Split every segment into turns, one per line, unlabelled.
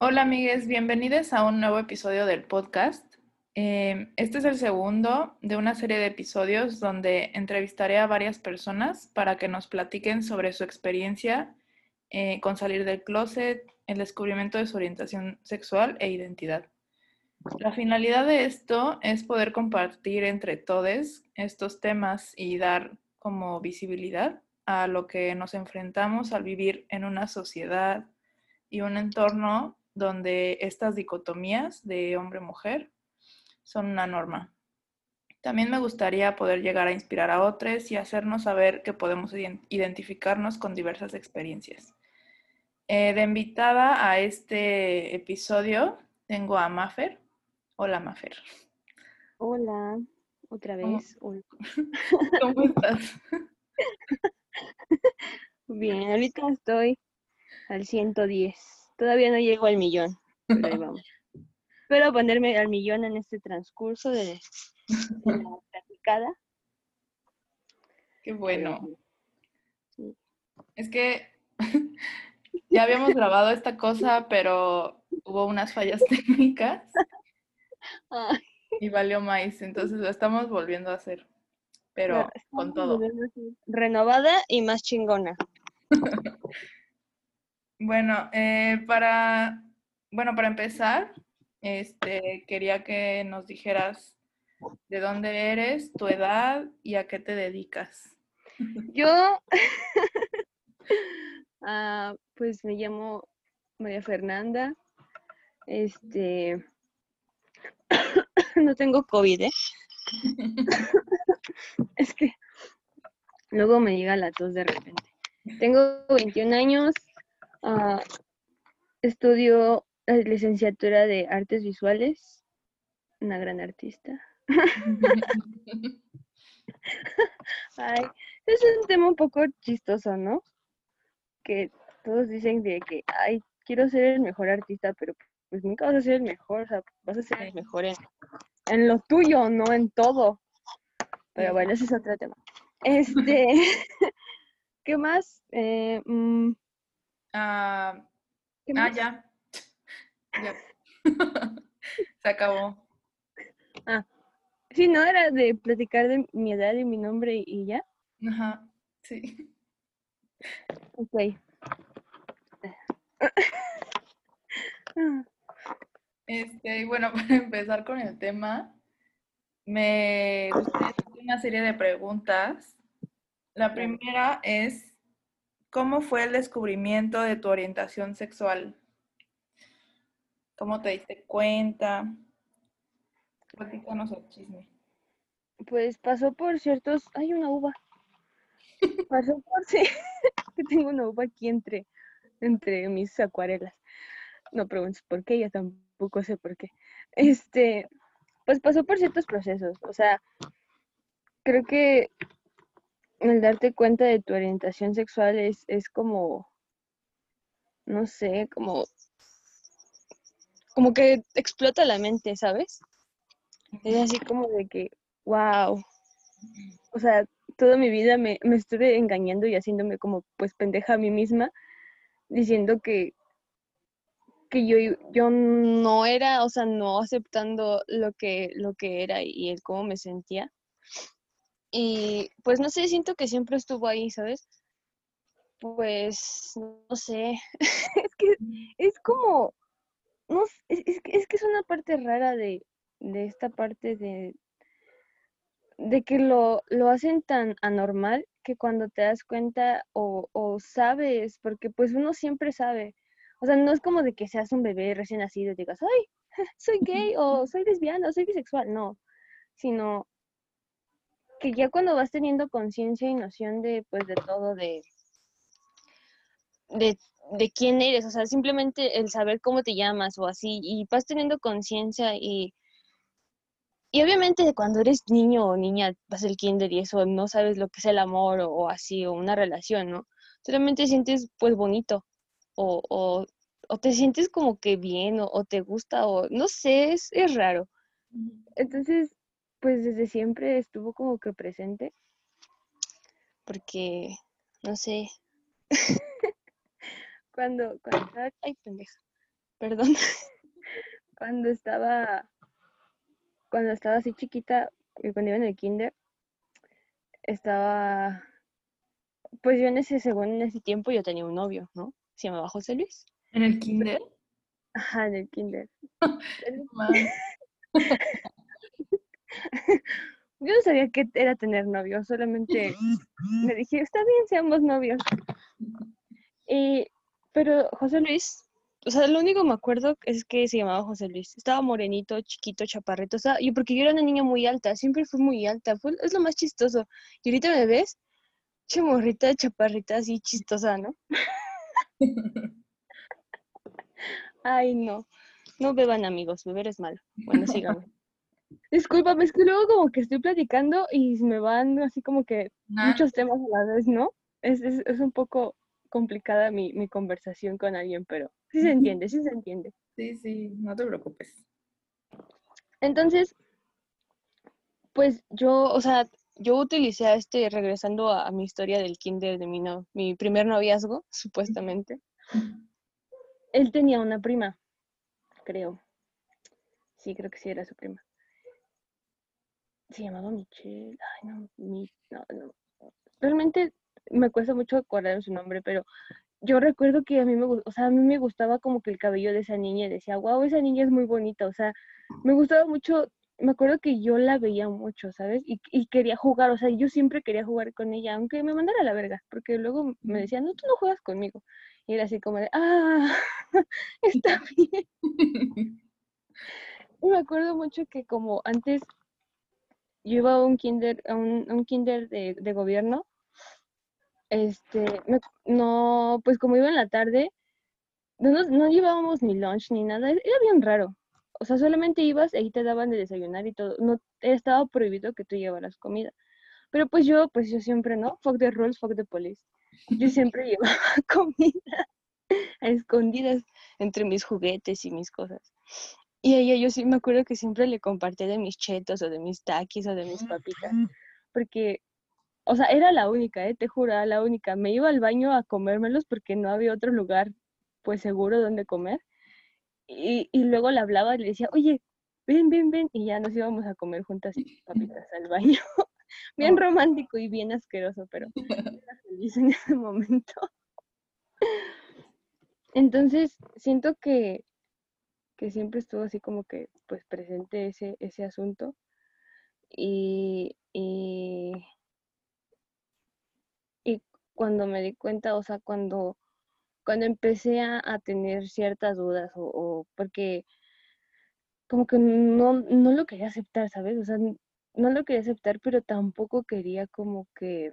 Hola amigues, bienvenidos a un nuevo episodio del podcast. Eh, este es el segundo de una serie de episodios donde entrevistaré a varias personas para que nos platiquen sobre su experiencia eh, con salir del closet, el descubrimiento de su orientación sexual e identidad. La finalidad de esto es poder compartir entre todos estos temas y dar como visibilidad a lo que nos enfrentamos al vivir en una sociedad y un entorno donde estas dicotomías de hombre-mujer son una norma. También me gustaría poder llegar a inspirar a otros y hacernos saber que podemos identificarnos con diversas experiencias. Eh, de invitada a este episodio tengo a Mafer. Hola, Mafer.
Hola, otra vez.
¿Cómo, ¿Cómo estás?
Bien, ahorita estoy al 110. Todavía no llego al millón, pero ahí vamos. Espero ponerme al millón en este transcurso de, la platicada.
Qué bueno. Es que ya habíamos grabado esta cosa, pero hubo unas fallas técnicas y valió maíz, entonces lo estamos volviendo a hacer, pero con todo.
Renovada y más chingona.
Bueno, eh, para, bueno, para empezar, este, quería que nos dijeras de dónde eres, tu edad y a qué te dedicas.
Yo, ah, pues me llamo María Fernanda. Este, no tengo COVID, ¿eh? es que luego me llega la tos de repente. Tengo 21 años, uh, estudio la licenciatura de artes visuales, una gran artista. Ay, es un tema un poco chistoso, ¿no? Que todos dicen de que, ay, quiero ser el mejor artista, pero pues nunca vas a ser el mejor, o sea, vas a ser el mejor en, en lo tuyo, no en todo. Pero bueno, ese es otro tema. Este, ¿qué más? Eh, mm,
ah, ah, ya. Ya. Se acabó.
Ah, sí, ¿no? Era de platicar de mi edad y mi nombre y ya.
Ajá, sí.
Ok.
Este, y bueno, para empezar con el tema, me gustaría hacer una serie de preguntas. La primera es, ¿cómo fue el descubrimiento de tu orientación sexual? ¿Cómo te diste cuenta? Platícanos el chisme.
Pues pasó por ciertos... Hay una uva. Pasó por... Sí, que tengo una uva aquí entre, entre mis acuarelas. No preguntes por qué, ya tampoco sé por qué. Este, pues pasó por ciertos procesos. O sea, creo que el darte cuenta de tu orientación sexual es, es como, no sé, como como que explota la mente, ¿sabes? Es así como de que, wow. O sea, toda mi vida me, me estuve engañando y haciéndome como pues pendeja a mí misma, diciendo que, que yo, yo no era, o sea, no aceptando lo que, lo que era y el cómo me sentía. Y pues no sé, siento que siempre estuvo ahí, ¿sabes? Pues no sé, es que es como, no, es, es, es, que es una parte rara de, de esta parte de, de que lo, lo, hacen tan anormal que cuando te das cuenta o, o, sabes, porque pues uno siempre sabe, o sea, no es como de que seas un bebé recién nacido y digas, ay, soy gay o soy lesbiana o soy bisexual, no, sino que ya cuando vas teniendo conciencia y noción de pues de todo, de, de de quién eres, o sea, simplemente el saber cómo te llamas o así, y vas teniendo conciencia y, y obviamente cuando eres niño o niña, vas al kinder y eso, no sabes lo que es el amor o, así, o una relación, ¿no? Solamente sientes pues bonito, o, o, o te sientes como que bien, o, te gusta, o no sé, es, es raro. Entonces, pues desde siempre estuvo como que presente, porque, no sé, cuando, cuando ay pendeja, perdón, cuando estaba, cuando estaba así chiquita, y cuando iba en el kinder, estaba, pues yo en ese, según en ese tiempo yo tenía un novio, ¿no? Se llamaba José Luis.
¿En el kinder?
Ajá, en el kinder. Yo no sabía qué era tener novio, solamente me dije, está bien, seamos novios. Y, pero José Luis, o sea, lo único que me acuerdo es que se llamaba José Luis. Estaba morenito, chiquito, chaparrito. O sea, y porque yo era una niña muy alta, siempre fui muy alta. Fue, es lo más chistoso. Y ahorita me ves, chimorrita, chaparrita, así chistosa, ¿no? Ay, no. No beban amigos, beber es malo. Bueno, sigamos. Discúlpame, es que luego como que estoy platicando y me van así como que muchos temas a la vez, ¿no? Es, es, es un poco complicada mi, mi, conversación con alguien, pero sí se entiende, sí se entiende.
Sí, sí, no te preocupes.
Entonces, pues yo, o sea, yo utilicé a este, regresando a, a mi historia del kinder de mi, no, mi primer noviazgo, supuestamente. Él tenía una prima, creo. Sí, creo que sí era su prima se llamaba Michelle, ay no, mi, no, no, realmente me cuesta mucho acordar su nombre, pero yo recuerdo que a mí me, o sea, a mí me gustaba como que el cabello de esa niña y decía, wow, esa niña es muy bonita, o sea, me gustaba mucho, me acuerdo que yo la veía mucho, ¿sabes? Y, y quería jugar, o sea, yo siempre quería jugar con ella, aunque me mandara a la verga, porque luego me decía, no, tú no juegas conmigo. Y era así como de, ah, está bien. y me acuerdo mucho que como antes yo iba a un kinder, a un, kinder de, de, gobierno, este, no, pues como iba en la tarde, no, no llevábamos ni lunch ni nada, era bien raro. O sea, solamente ibas y ahí te daban de desayunar y todo. No estaba prohibido que tú llevaras comida. Pero pues yo, pues yo siempre, ¿no? Fuck the rules, fuck the police. Yo siempre llevaba comida a escondidas entre mis juguetes y mis cosas. Y a ella yo sí me acuerdo que siempre le compartía de mis chetos o de mis taquis o de mis papitas, porque, o sea, era la única, ¿eh? te juro, la única. Me iba al baño a comérmelos porque no había otro lugar, pues seguro, donde comer. Y, y luego le hablaba y le decía, oye, ven, ven, ven, y ya nos íbamos a comer juntas papitas al baño. bien oh. romántico y bien asqueroso, pero era feliz en ese momento. Entonces, siento que que siempre estuvo así como que pues presente ese, ese asunto. Y, y, cuando me di cuenta, o sea, cuando, cuando empecé a, tener ciertas dudas o, o, porque como que no, no lo quería aceptar, ¿sabes? O sea, no lo quería aceptar, pero tampoco quería como que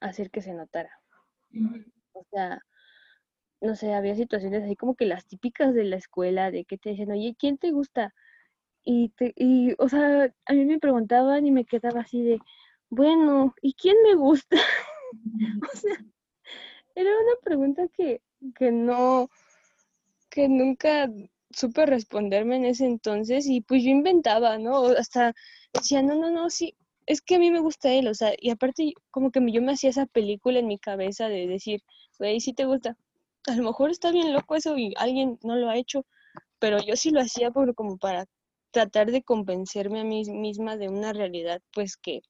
hacer que se notara. O sea, no sé, había situaciones así como que las típicas de la escuela, de que te dicen, oye, ¿quién te gusta? Y, te, y, o sea, a mí me preguntaban y me quedaba así de, bueno, ¿y quién me gusta? o sea, era una pregunta que, que no, que nunca supe responderme en ese entonces y pues yo inventaba, ¿no? Hasta decía, no, no, no, sí, es que a mí me gusta él, o sea, y aparte como que yo me hacía esa película en mi cabeza de decir, güey, sí te gusta, a lo mejor está bien loco eso y alguien no lo ha hecho, pero yo sí lo hacía por, como para tratar de convencerme a mí misma de una realidad, pues que,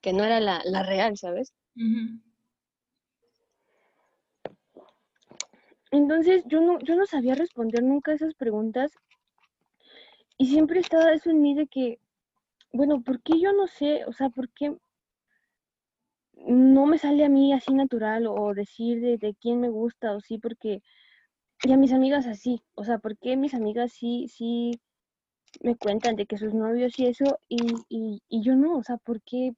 que no era la, la real, ¿sabes? Entonces yo no, yo no sabía responder nunca esas preguntas y siempre estaba eso en mí de que, bueno, ¿por qué yo no sé? O sea, ¿por qué no me sale a mí así natural o decir de, quién me gusta o sí porque y a mis amigas así, o sea, porque mis amigas sí, sí me cuentan de que sus novios y eso y, y, y yo no, o sea, porque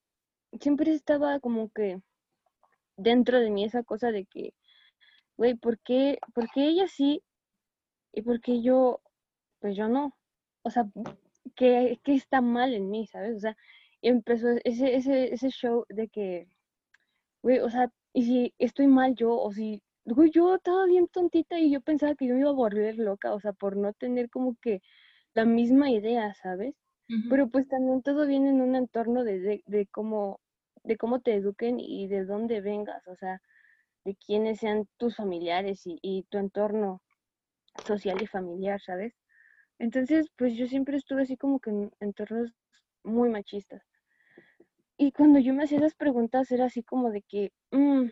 siempre estaba como que dentro de mí esa cosa de que, güey, ¿por qué, ¿por qué ella sí y por qué yo, pues yo no? O sea, ¿qué, qué está mal en mí, sabes? O sea, empezó ese, ese, ese show de que güey, o sea, y si estoy mal yo, o si, güey, yo estaba bien tontita y yo pensaba que yo me iba a volver loca, o sea, por no tener como que la misma idea, ¿sabes? Pero pues también todo viene en un entorno de, de, cómo, de cómo te eduquen y de dónde vengas, o sea, de quiénes sean tus familiares y, y tu entorno social y familiar, ¿sabes? Entonces, pues yo siempre estuve así como que en entornos muy machistas. Y cuando yo me hacía esas preguntas era así como de que, mm,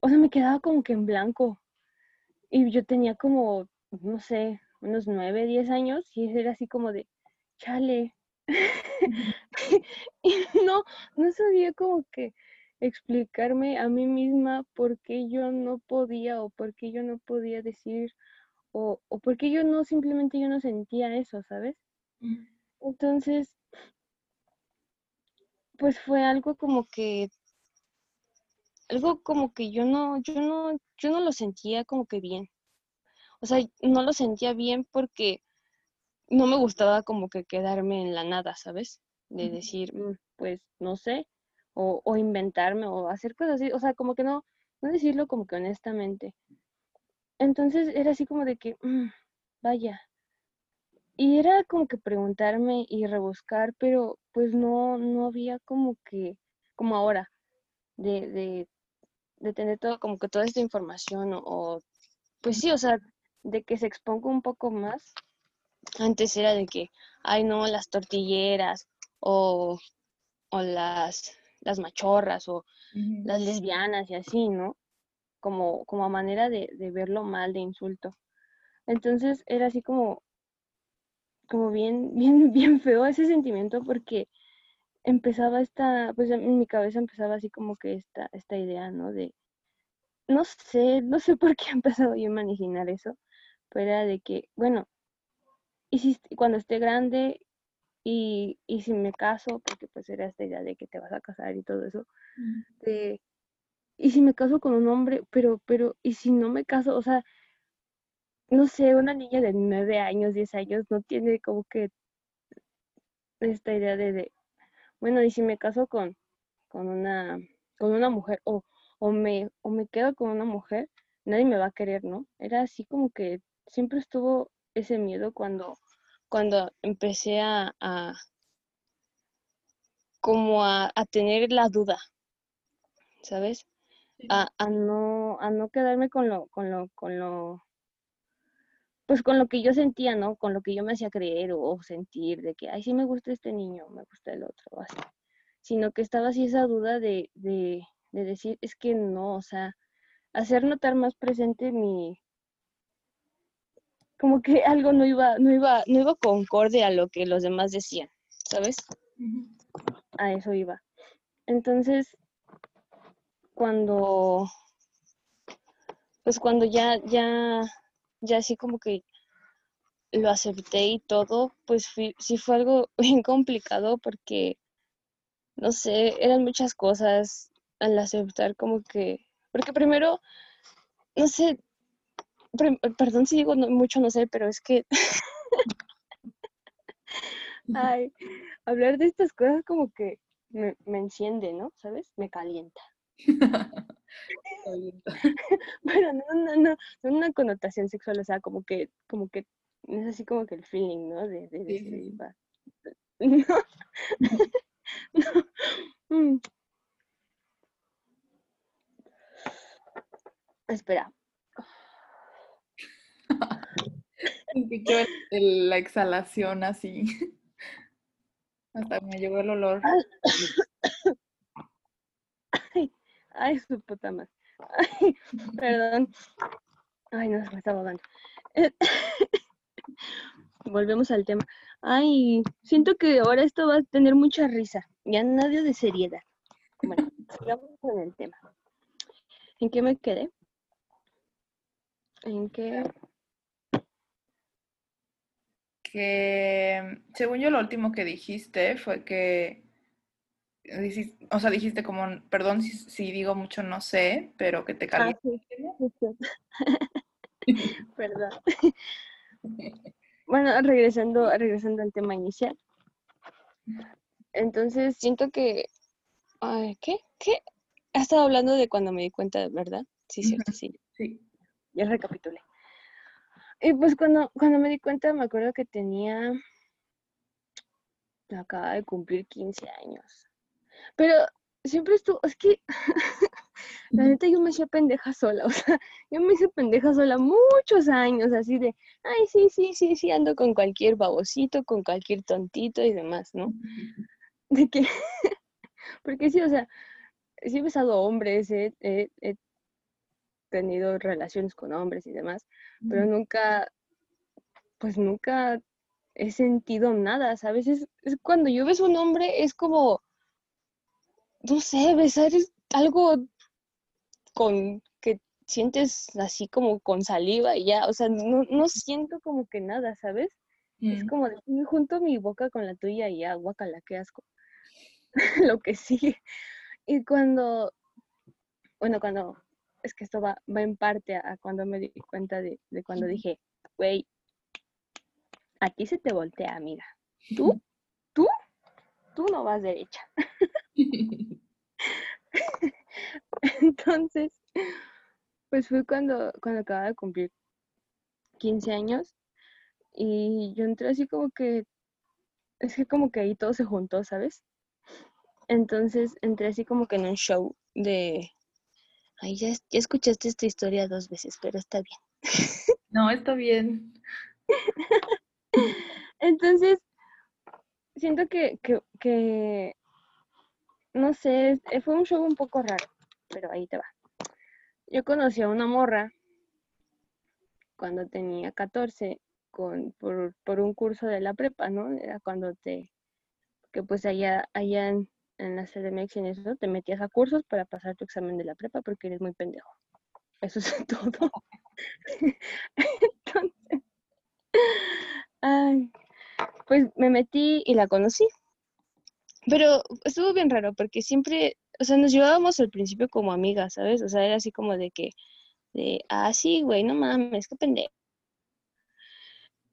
o sea, me quedaba como que en blanco. Y yo tenía como, no sé, unos nueve, diez años y era así como de, chale. y no, no sabía como que explicarme a mí misma por qué yo no podía o por qué yo no podía decir o, o por qué yo no, simplemente yo no sentía eso, ¿sabes? Entonces, pues fue algo como que, algo como que yo no, yo no, yo no lo sentía como que bien. O sea, no lo sentía bien porque no me gustaba como que quedarme en la nada, ¿sabes? De decir, mm, pues no sé, o, o, inventarme, o hacer cosas así, o sea, como que no, no decirlo como que honestamente. Entonces era así como de que, mm, vaya. Y era como que preguntarme y rebuscar, pero pues no, no había como que, como ahora, de, de, de tener todo, como que toda esta información, o, o pues sí, o sea, de que se exponga un poco más. Antes era de que, ay no, las tortilleras o, o las, las machorras o las lesbianas y así, ¿no? Como, como a manera de, de verlo mal, de insulto. Entonces era así como, como bien, bien, bien feo ese sentimiento porque empezaba esta, pues en mi cabeza empezaba así como que esta, esta idea, ¿no? De, no sé, no sé por qué he empezado yo a imaginar eso, pero era de que, bueno, y si, cuando esté grande y, y, si me caso, porque pues era esta idea de que te vas a casar y todo eso, de, y si me caso con un hombre, pero, pero, y si no me caso, o sea, no sé, una niña de nueve años, diez años, no tiene como que esta idea de, de bueno, y si me caso con, con una, con una mujer, o, o me, o me quedo con una mujer, nadie me va a querer, ¿no? Era así como que siempre estuvo ese miedo cuando, cuando empecé a, a como a, a, tener la duda, ¿sabes? A, a, no, a no quedarme con lo, con lo, con lo, pues con lo que yo sentía, ¿no? Con lo que yo me hacía creer o, o sentir de que, ay, sí me gusta este niño, me gusta el otro, así. Sino que estaba así esa duda de, de, de decir, es que no, o sea, hacer notar más presente mi, como que algo no iba, no iba, no iba concorde a lo que los demás decían, ¿sabes? A eso iba. Entonces, cuando, pues cuando ya, ya, ya así como que lo acepté y todo, pues sí fue algo bien complicado porque, no sé, eran muchas cosas al aceptar como que, porque primero, no sé, perdón si digo mucho, no sé, pero es que... Ay, hablar de estas cosas como que me, me enciende, ¿no? ¿Sabes? Me calienta. bueno, no, no, no, no una connotación sexual, o sea, como que, como que, es así como que el feeling, ¿no? De, de, de, sí. No. no. Mm. Espera,
la exhalación así. Hasta me llegó el olor.
Ay, ay su puta madre. Ay, perdón. Ay, no, me estaba ahogando. Volvemos al tema. Ay, siento que ahora esto va a tener mucha risa. Ya nadie de seriedad. Bueno, sigamos con el tema. ¿En qué me quedé? ¿En qué?
que, según yo, lo último que dijiste fue que, o sea, dijiste como, perdón si, si digo mucho, no sé, pero que te
Ah,
calienta.
sí, Perdón. Bueno, regresando, regresando al tema inicial. Entonces, siento que, ay, ¿qué? ¿Qué? Has estado hablando de cuando me di cuenta, ¿verdad? Sí, cierto, sí.
Sí.
Ya recapitulé. Y pues cuando, cuando me di cuenta, me acuerdo que tenía, acaba de cumplir 15 años. Pero siempre estuvo, es que La neta yo me hacía pendeja sola, o sea, yo me hice pendeja sola muchos años, así de, ay, sí, sí, sí, sí, ando con cualquier babosito, con cualquier tontito y demás, ¿no? De que, porque sí, o sea, sí he besado hombres, he, he, he tenido relaciones con hombres y demás, pero nunca, pues nunca he sentido nada, ¿sabes? Es, es cuando yo beso a un hombre es como, no sé, besar es algo con que sientes así como con saliva y ya, o sea, no, no siento como que nada, ¿sabes? Es
Mm.
como de, "Mm, junto mi boca con la tuya y ya, guácala, qué asco. Lo que sigue. Y cuando, bueno, cuando, es que esto va, va en parte a, a cuando me di cuenta de, de cuando dije, güey, a ti se te voltea, amiga. ¿Tú? ¿Tú? Tú no vas derecha. Entonces, pues fue cuando, cuando acababa de cumplir 15 años y yo entré así como que, es que como que ahí todo se juntó, ¿sabes? Entonces entré así como que en un show de, ay, ya, ya escuchaste esta historia dos veces, pero está bien.
No, está bien.
Entonces, siento que, que, que, no sé, eh, fue un show un poco raro, pero ahí te va. Yo conocí a una morra cuando tenía 14 con, por, por un curso de la prepa, ¿no? Era cuando te, que pues allá, allá en, en la CDMX y en eso, te metías a cursos para pasar tu examen de la prepa porque eres muy pendejo. Eso es todo. Entonces, ay, pues me metí y la conocí. Pero estuvo bien raro porque siempre, o sea, nos llevábamos al principio como amigas, ¿sabes? O sea, era así como de que, de, ah, sí, güey, no mames, qué pendejo.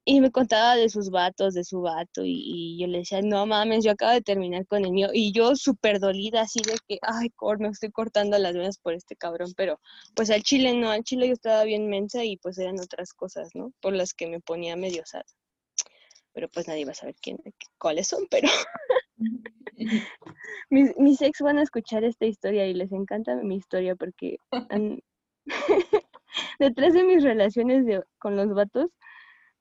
Y me contaba de sus vatos, de su vato, y, yo le decía, no mames, yo acabo de terminar con el mío. Y yo súper dolida, así de que, ay, cor, me estoy cortando las venas por este cabrón. Pero, pues al chile no, al chile yo estaba bien mensa y pues eran otras cosas, ¿no? Por las que me ponía medio sad. Pero pues nadie va a saber quién, cuáles son, pero mis, mis ex van a escuchar esta historia y les encanta mi historia porque han- detrás de mis relaciones de- con los vatos,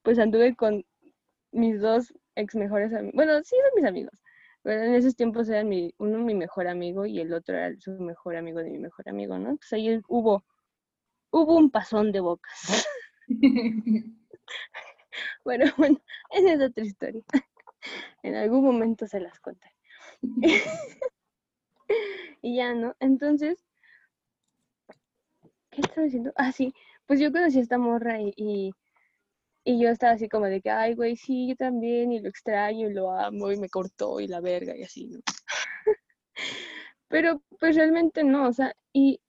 pues anduve con mis dos ex mejores amigos. Bueno, sí son mis amigos, pero en esos tiempos eran mi, uno mi mejor amigo y el otro era su mejor amigo de mi mejor amigo, ¿no? Pues ahí hubo, hubo un pasón de bocas. Bueno, bueno, esa es otra historia. En algún momento se las contaré. y ya, ¿no? Entonces, ¿qué estaba diciendo? Ah, sí, pues yo conocí a esta morra y, y, y yo estaba así como de que, ay, güey, sí, yo también, y lo extraño, y lo amo, y me cortó, y la verga, y así, ¿no? Pero pues realmente no, o sea, y,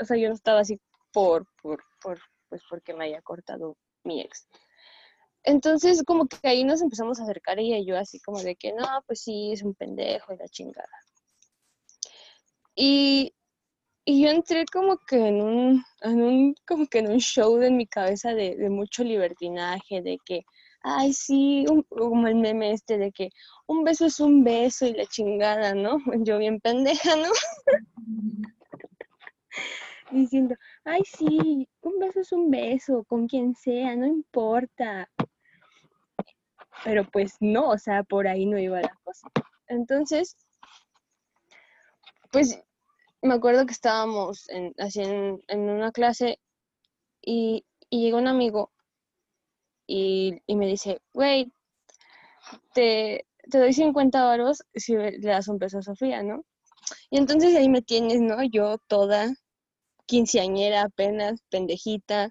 o sea, yo no estaba así por, por, por, pues porque me haya cortado mi ex. Entonces, como que ahí nos empezamos a acercar ella y yo así como de que, no, pues sí, es un pendejo y la chingada. Y, y yo entré como que en un, en un, como que en un show de mi cabeza de, de mucho libertinaje, de que, ay, sí, un- como el meme este de que un beso es un beso y la chingada, ¿no? Yo bien pendeja, ¿no? Diciendo, ay, sí, un beso es un beso, con quien sea, no importa. Pero pues no, o sea, por ahí no iba la cosa. Entonces, pues me acuerdo que estábamos en, así en, una clase y, y llegó un amigo y, y me dice, güey, te, te doy 50 varos si le das un beso a Sofía, ¿no? Y entonces ahí me tienes, ¿no? Yo toda quinceañera apenas, pendejita,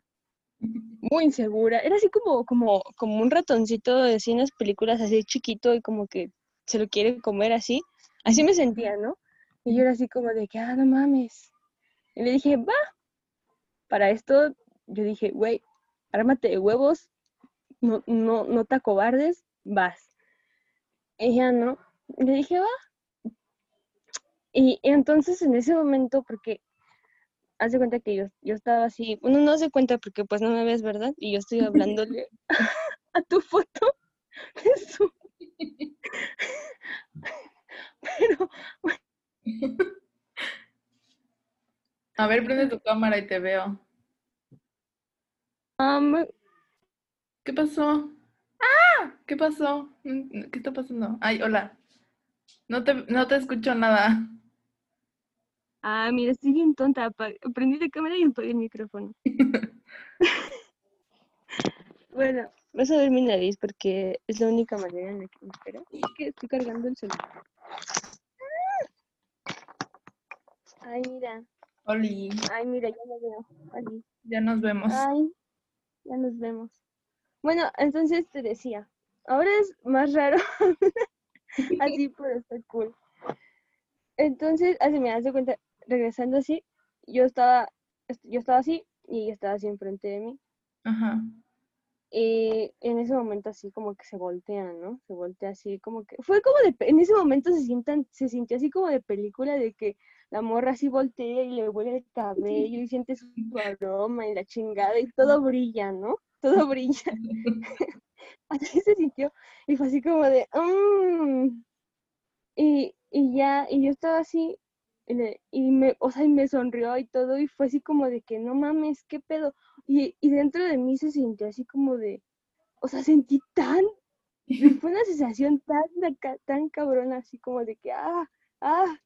muy insegura. Era así como, como, como un ratoncito de cines películas así chiquito y como que se lo quiere comer así. Así me sentía, ¿no? Y yo era así como de que, ah, no mames. Y le dije, va. Para esto, yo dije, güey, ármate de huevos, no, no, no te acobardes, vas. Ya no. Le dije, va. Y entonces en ese momento, porque haz de cuenta que yo, yo estaba así, uno no se cuenta porque pues no me ves, ¿verdad? Y yo estoy hablándole a tu foto de su... Pero,
A ver, prende tu cámara y te veo.
Um,
¿Qué pasó? ¡Ah! ¿Qué pasó? ¿Qué está pasando? Ay, hola. No te, no te escucho nada.
Ah, mira, estoy bien tonta. Prendí la cámara y apagué el micrófono. bueno, vas a ver mi nariz porque es la única manera en la que me espera. Es que estoy cargando el celular. Ay, mira.
Oli.
Ay, mira, ya me veo. Oli.
Ya nos vemos.
Ay, ya nos vemos. Bueno, entonces te decía, ahora es más raro. así, pero está cool. Entonces, así me das cuenta, regresando así, yo estaba, yo estaba así y ella estaba así enfrente de mí.
Ajá.
Y en ese momento así como que se voltean, ¿no? Se voltea así como que... Fue como de... En ese momento se, sientan, se sintió así como de película de que la morra así voltea y le huele el cabello y siente su aroma y la chingada y todo brilla, ¿no? Todo brilla. así se sintió y fue así como de... Mm". Y, y ya, y yo estaba así y me, o sea, y me sonrió y todo, y fue así como de que no mames, qué pedo. Y, y dentro de mí se sintió así como de, o sea, sentí tan, fue una sensación tan, tan cabrona, así como de que, ah, ah,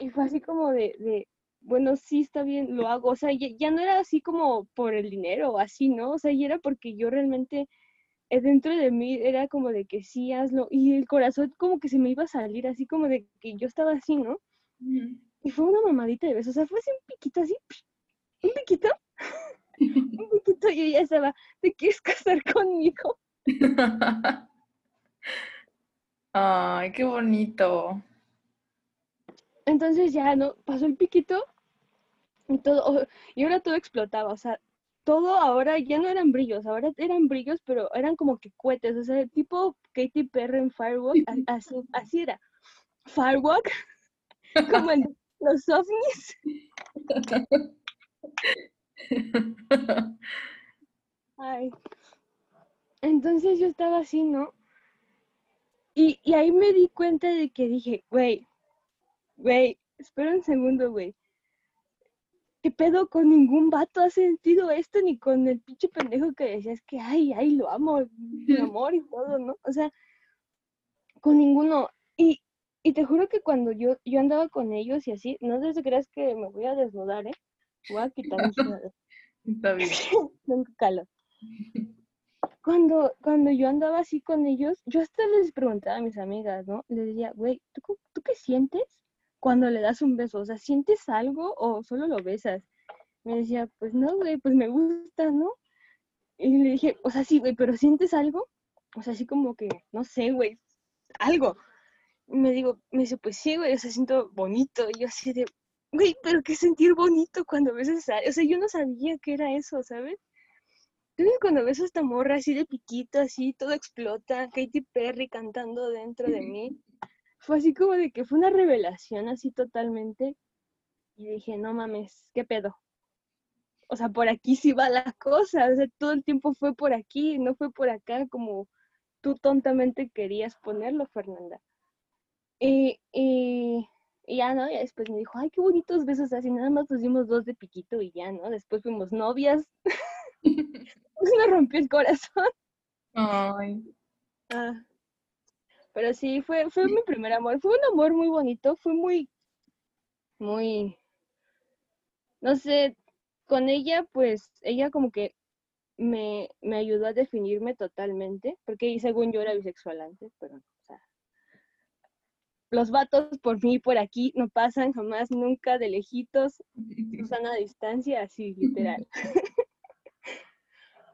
y fue así como de, de bueno, sí, está bien, lo hago, o sea, ya, ya, no era así como por el dinero o así, ¿no? O sea, ya era porque yo realmente, eh, dentro de mí, era como de que sí, hazlo, y el corazón como que se me iba a salir, así como de que yo estaba así, ¿no? Y fue una mamadita de besos, o sea, fue así un piquito así, un piquito, un piquito y ella estaba, ¿te quieres casar conmigo?
Ay, qué bonito.
Entonces ya, ¿no? Pasó el piquito y todo, y ahora todo explotaba, o sea, todo ahora ya no eran brillos, ahora eran brillos, pero eran como que cohetes, o sea, tipo Katy Perry en Firewalk, así, así era. Firewalk como en los ovnis. Ay. Entonces yo estaba así, ¿no? Y, y ahí me di cuenta de que dije, güey, güey, espera un segundo, güey. ¿Qué pedo con ningún vato ha sentido esto? Ni con el pinche pendejo que decías que, ay, ay, lo amo, mi amor y todo, ¿no? O sea, con ninguno. Y, y te juro que cuando yo, yo andaba con ellos y así, no sé si creas que me voy a desnudar, ¿eh? Voy a quitar mis
Está bien.
calor. Cuando, cuando yo andaba así con ellos, yo hasta les preguntaba a mis amigas, ¿no? Les decía, güey, ¿tú, ¿tú qué sientes cuando le das un beso? O sea, ¿sientes algo o solo lo besas? Me decía, pues no, güey, pues me gusta, ¿no? Y le dije, o sea, sí, güey, pero ¿sientes algo? O sea, así como que, no sé, güey, algo me digo, me dice, pues sí, güey, o sea, siento bonito. Y yo así de, güey, pero qué sentir bonito cuando ves esa, o sea, yo no sabía que era eso, ¿sabes? Entonces cuando ves a esta morra así de piquito, así, todo explota, Katy Perry cantando dentro de mí, fue así como de que fue una revelación así totalmente. Y dije, no mames, ¿qué pedo? O sea, por aquí sí va la cosa, o sea, todo el tiempo fue por aquí, no fue por acá como tú tontamente querías ponerlo, Fernanda. Y, y, ya, ¿no? Y después me dijo, ay, qué bonitos besos así, nada más nos dimos dos de piquito y ya, ¿no? Después fuimos novias. me rompió el corazón.
Ay.
Ah. Pero sí, fue, fue mi primer amor. Fue un amor muy bonito, fue muy, muy, no sé, con ella, pues, ella como que me, me ayudó a definirme totalmente, porque según yo era bisexual antes, pero los vatos por mí por aquí no pasan jamás, nunca de lejitos, usan a distancia, así literal.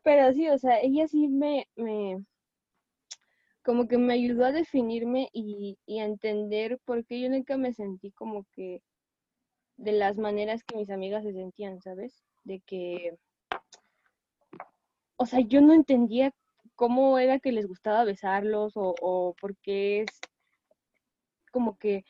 Pero sí, o sea, ella sí me, me, como que me ayudó a definirme y, y a entender por qué yo nunca me sentí como que de las maneras que mis amigas se sentían, ¿sabes? De que, o sea, yo no entendía cómo era que les gustaba besarlos o, o por qué como que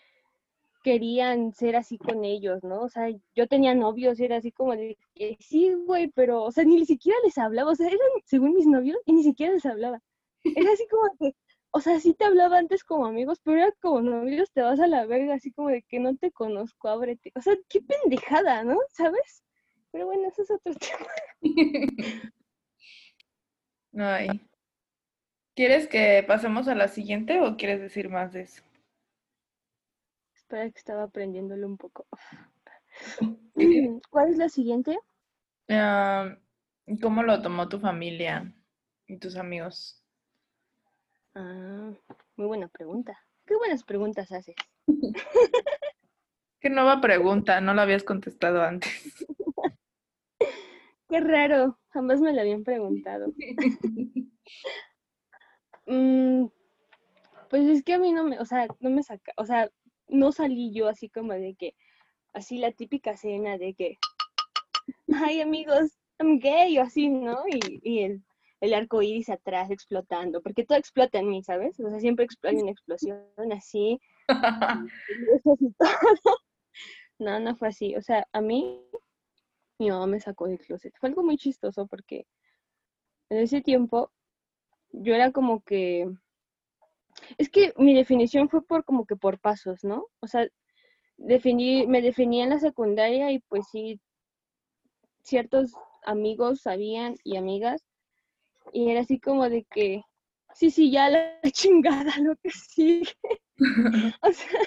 querían ser así con ellos, ¿no? O sea, yo tenía novios y era así como de, sí, güey, pero, o sea, ni siquiera les hablaba, o sea, eran según mis novios y ni siquiera les hablaba. Era así como que, o sea, sí te hablaba antes como amigos, pero era como novios, te vas a la verga, así como de que no te conozco, ábrete. O sea, qué pendejada, ¿no? ¿Sabes? Pero bueno, eso es otro tema.
Ay. ¿Quieres que pasemos a la siguiente o quieres decir más de eso?
Espera que estaba aprendiéndolo un poco. ¿Cuál es la siguiente?
Ah, ¿Cómo lo tomó tu familia y tus amigos?
Ah, muy buena pregunta. Qué buenas preguntas haces.
Qué nueva pregunta, no la habías contestado antes.
Qué raro, jamás me la habían preguntado. Mm, pues es que a mí no me, o sea, no me saca, o sea, no salí yo así como de que, así la típica cena de que, ay amigos, I'm gay o así, ¿no? Y, y el, el arco iris atrás explotando, porque todo explota en mí, ¿sabes? O sea, siempre explota una explosión así. no, no fue así. O sea, a mí mi mamá me sacó del closet. Fue algo muy chistoso porque en ese tiempo yo era como que... Es que mi definición fue por como que por pasos, ¿no? O sea, definí, me definí en la secundaria y pues sí, ciertos amigos sabían y amigas, y era así como de que, sí, sí, ya la chingada, lo que sigue. o sea,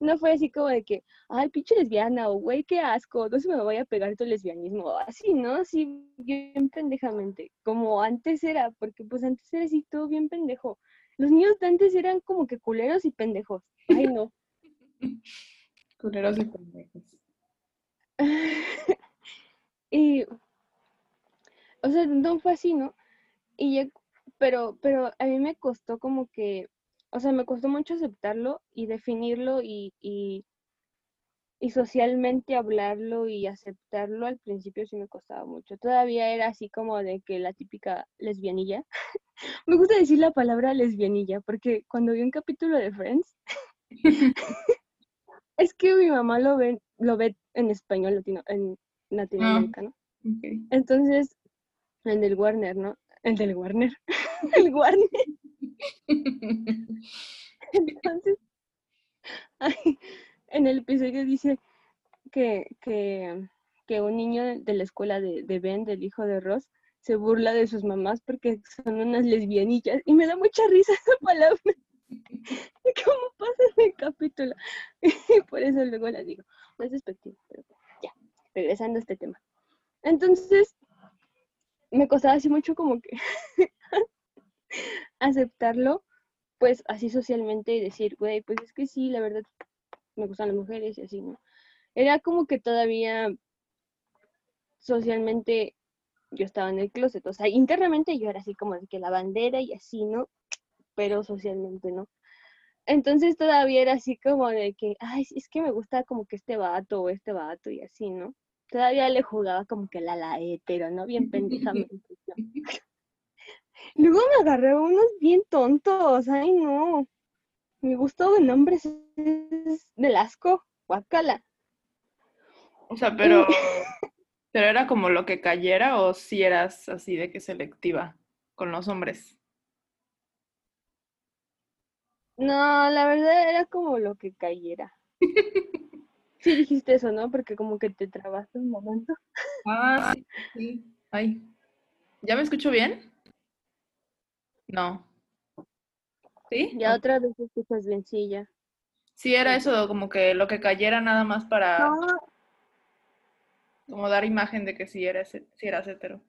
no fue así como de que, ay, pinche lesbiana, o güey, qué asco, no se me vaya a pegar tu lesbianismo, así, ¿no? Así, bien pendejamente, como antes era, porque pues antes era así todo bien pendejo. Los niños de antes eran como que culeros y pendejos. Ay, no.
culeros y pendejos.
y, o sea, no fue así, ¿no? Y pero, pero a mí me costó como que o sea, me costó mucho aceptarlo y definirlo y, y, socialmente hablarlo y aceptarlo al principio sí me costaba mucho. Todavía era así como de que la típica lesbianilla. me gusta decir la palabra lesbianilla porque cuando vi un capítulo de Friends, es que mi mamá lo ve, lo ve en español latino, en latinoamericano. Ah, Entonces, el del Warner, ¿no? El del Warner. el Warner. Entonces, en el episodio dice que, que, un niño de la escuela de, de, Ben, del hijo de Ross, se burla de sus mamás porque son unas lesbianillas. Y me da mucha risa esa palabra. ¿Cómo pasa en el capítulo? Y por eso luego la digo. No es despectivo, pero ya, regresando a este tema. Entonces, me costaba así mucho como que aceptarlo, pues así socialmente y decir, güey, pues es que sí, la verdad, me gustan las mujeres y así, ¿no? Era como que todavía socialmente yo estaba en el closet, o sea, internamente yo era así como de que la bandera y así, ¿no? Pero socialmente no. Entonces todavía era así como de que, ay, es que me gusta como que este vato o este vato y así, ¿no? Todavía le jugaba como que la la pero ¿no? Bien pendejamente. Luego me agarré unos bien tontos, ay no. Mi gusto de nombres es del asco, guacala.
O sea, pero, pero era como lo que cayera o si eras así de que selectiva con los hombres.
No, la verdad era como lo que cayera. Sí dijiste eso, ¿no? Porque como que te trabaste un momento.
Ah, sí, sí. Ay. ¿Ya me escucho bien? No. ¿Sí?
Ya otra vez escuchas bien, sí.
Sí, era eso, como que lo que cayera nada más para como dar imagen de que sí eras, si eras hetero.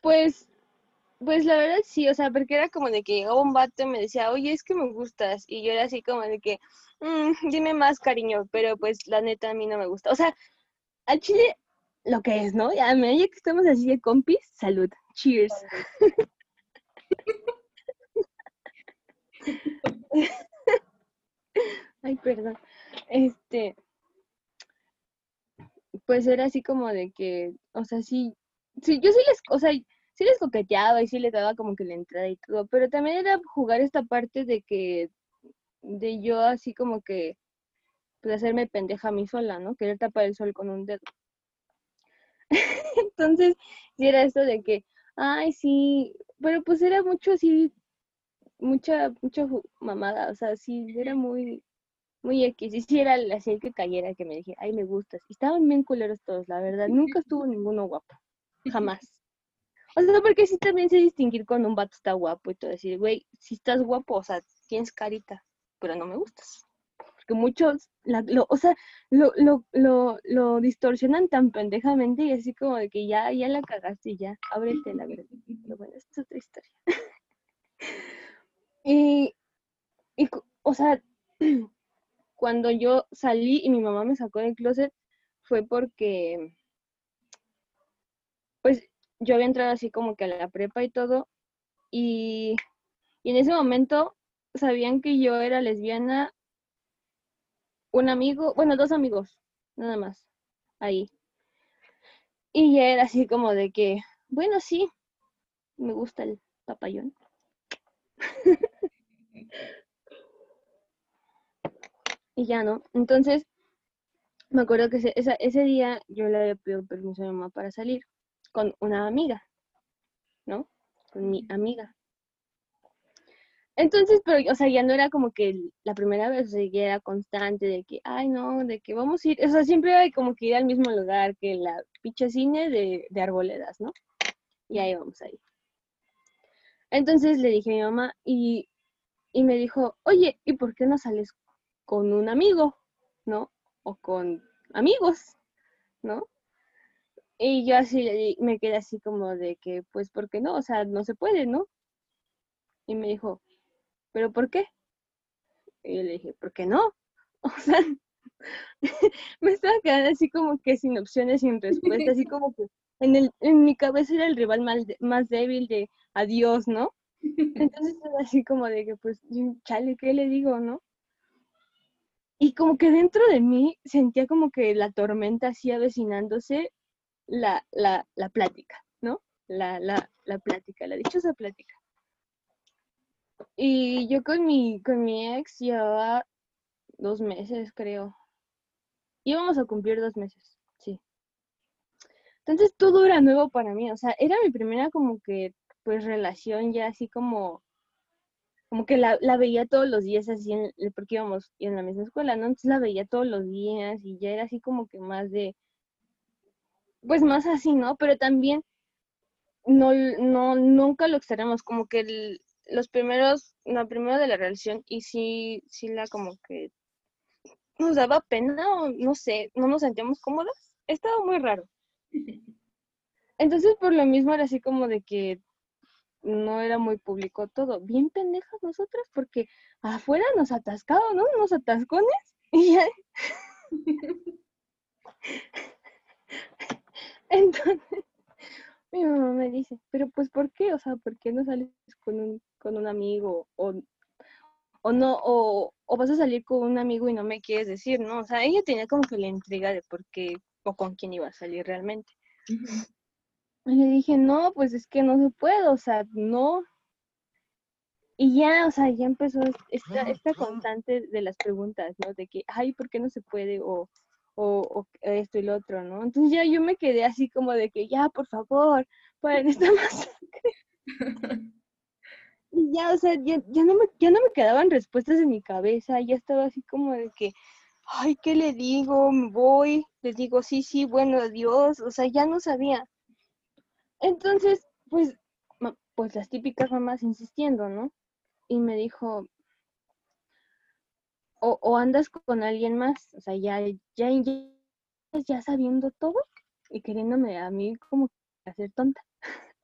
Pues, pues la verdad sí, o sea, porque era como de que un vato me decía, oye, es que me gustas, y yo era así como de que, mm, dime más cariño, pero pues la neta a mí no me gusta. O sea, al chile lo que es, ¿no? Ya, ya que estamos así de compis, salud, cheers. Ay, perdón. Este, pues era así como de que, o sea, sí, sí, yo sí les, o sea, sí les coqueteaba y sí les daba como que la entrada y todo, pero también era jugar esta parte de que, de yo así como que, pues hacerme pendeja a mí sola, ¿no? Querer tapar el sol con un dedo. Entonces, sí era esto de que, ay, sí, pero pues era mucho así mucha, mucha mamada, o sea, sí, era muy, muy X. Y sí era así que cayera, que me dije, ay, me gustas. Y estaban bien culeros todos, la verdad. Nunca estuvo ninguno guapo. Jamás. O sea, porque sí también sé distinguir cuando un vato está guapo y todo decir, güey, si estás guapo, o sea, tienes carita, pero no me gustas. Porque muchos, lo, o sea, lo, lo, lo, lo, distorsionan tan pendejamente y así como de que ya, ya la cagaste y ya, ábrete la verdad. Pero bueno, esta es otra historia. y, y, o sea, cuando yo salí y mi mamá me sacó del closet fue porque, pues, yo había entrado así como que a la prepa y todo, y, y en ese momento sabían que yo era lesbiana, un amigo, bueno, dos amigos, nada más, ahí. Y ya era así como de que, bueno, sí, me gusta el papayón. y ya no. Entonces, me acuerdo que ese, ese día yo le había pedido permiso a mi mamá para salir con una amiga, ¿no? Con mi amiga. Entonces, pero, o sea, ya no era como que la primera vez, o sea, ya era constante de que, ay, no, de que vamos a ir, o sea, siempre hay como que ir al mismo lugar que la picha cine de, de Arboledas, ¿no? Y ahí vamos a ir. Entonces le dije a mi mamá y, y me dijo, oye, ¿y por qué no sales con un amigo, ¿no? O con amigos, ¿no? Y yo así me quedé así como de que, pues, ¿por qué no? O sea, no se puede, ¿no? Y me dijo, ¿pero por qué? Y yo le dije, ¿por qué no? O sea, me estaba quedando así como que sin opciones, sin respuesta, así como que en, el, en mi cabeza era el rival más, más débil de adiós, ¿no? Entonces era así como de que, pues, chale, ¿qué le digo, no? Y como que dentro de mí sentía como que la tormenta así avecinándose la, la, la plática, ¿no? La, la, la plática, la dichosa plática. Y yo con mi, con mi ex llevaba dos meses, creo. Íbamos a cumplir dos meses, sí. Entonces todo era nuevo para mí, o sea, era mi primera como que, pues, relación ya así como como que la, la, veía todos los días así, en, porque íbamos en la misma escuela, ¿no? Entonces la veía todos los días y ya era así como que más de, pues más así, ¿no? Pero también no, no, nunca lo extrañamos, como que los primeros, no, primero de la relación y sí, sí la como que nos daba pena o no sé, no nos sentíamos cómodas, estaba muy raro. Entonces por lo mismo era así como de que no era muy público todo. Bien pendejas nosotras porque afuera nos atascado, ¿no? Unos atascones y ya. Entonces, mi mamá me dice, pero pues ¿por qué? O sea, ¿por qué no sales con un, con un amigo? O, o no, o, o vas a salir con un amigo y no me quieres decir, ¿no? O sea, ella tenía como que la intriga de por qué o con quién iba a salir realmente. Y le dije, no, pues es que no se puede, o sea, no. Y ya, o sea, ya empezó esta, esta constante de las preguntas, ¿no? De que, ay, ¿por qué no se puede? O, o, esto y lo otro, ¿no? Entonces ya yo me quedé así como de que, ya, por favor, para esta masacre. y ya, o sea, ya, ya, no me, ya no me quedaban respuestas en mi cabeza, ya estaba así como de que, ay, ¿qué le digo? Me voy, le digo, sí, sí, bueno, adiós, o sea, ya no sabía. Entonces, pues, pues las típicas mamás insistiendo, ¿no? Y me dijo, o, andas con alguien más, o sea, ya, ya, ya, sabiendo todo y queriéndome a mí como hacer tonta.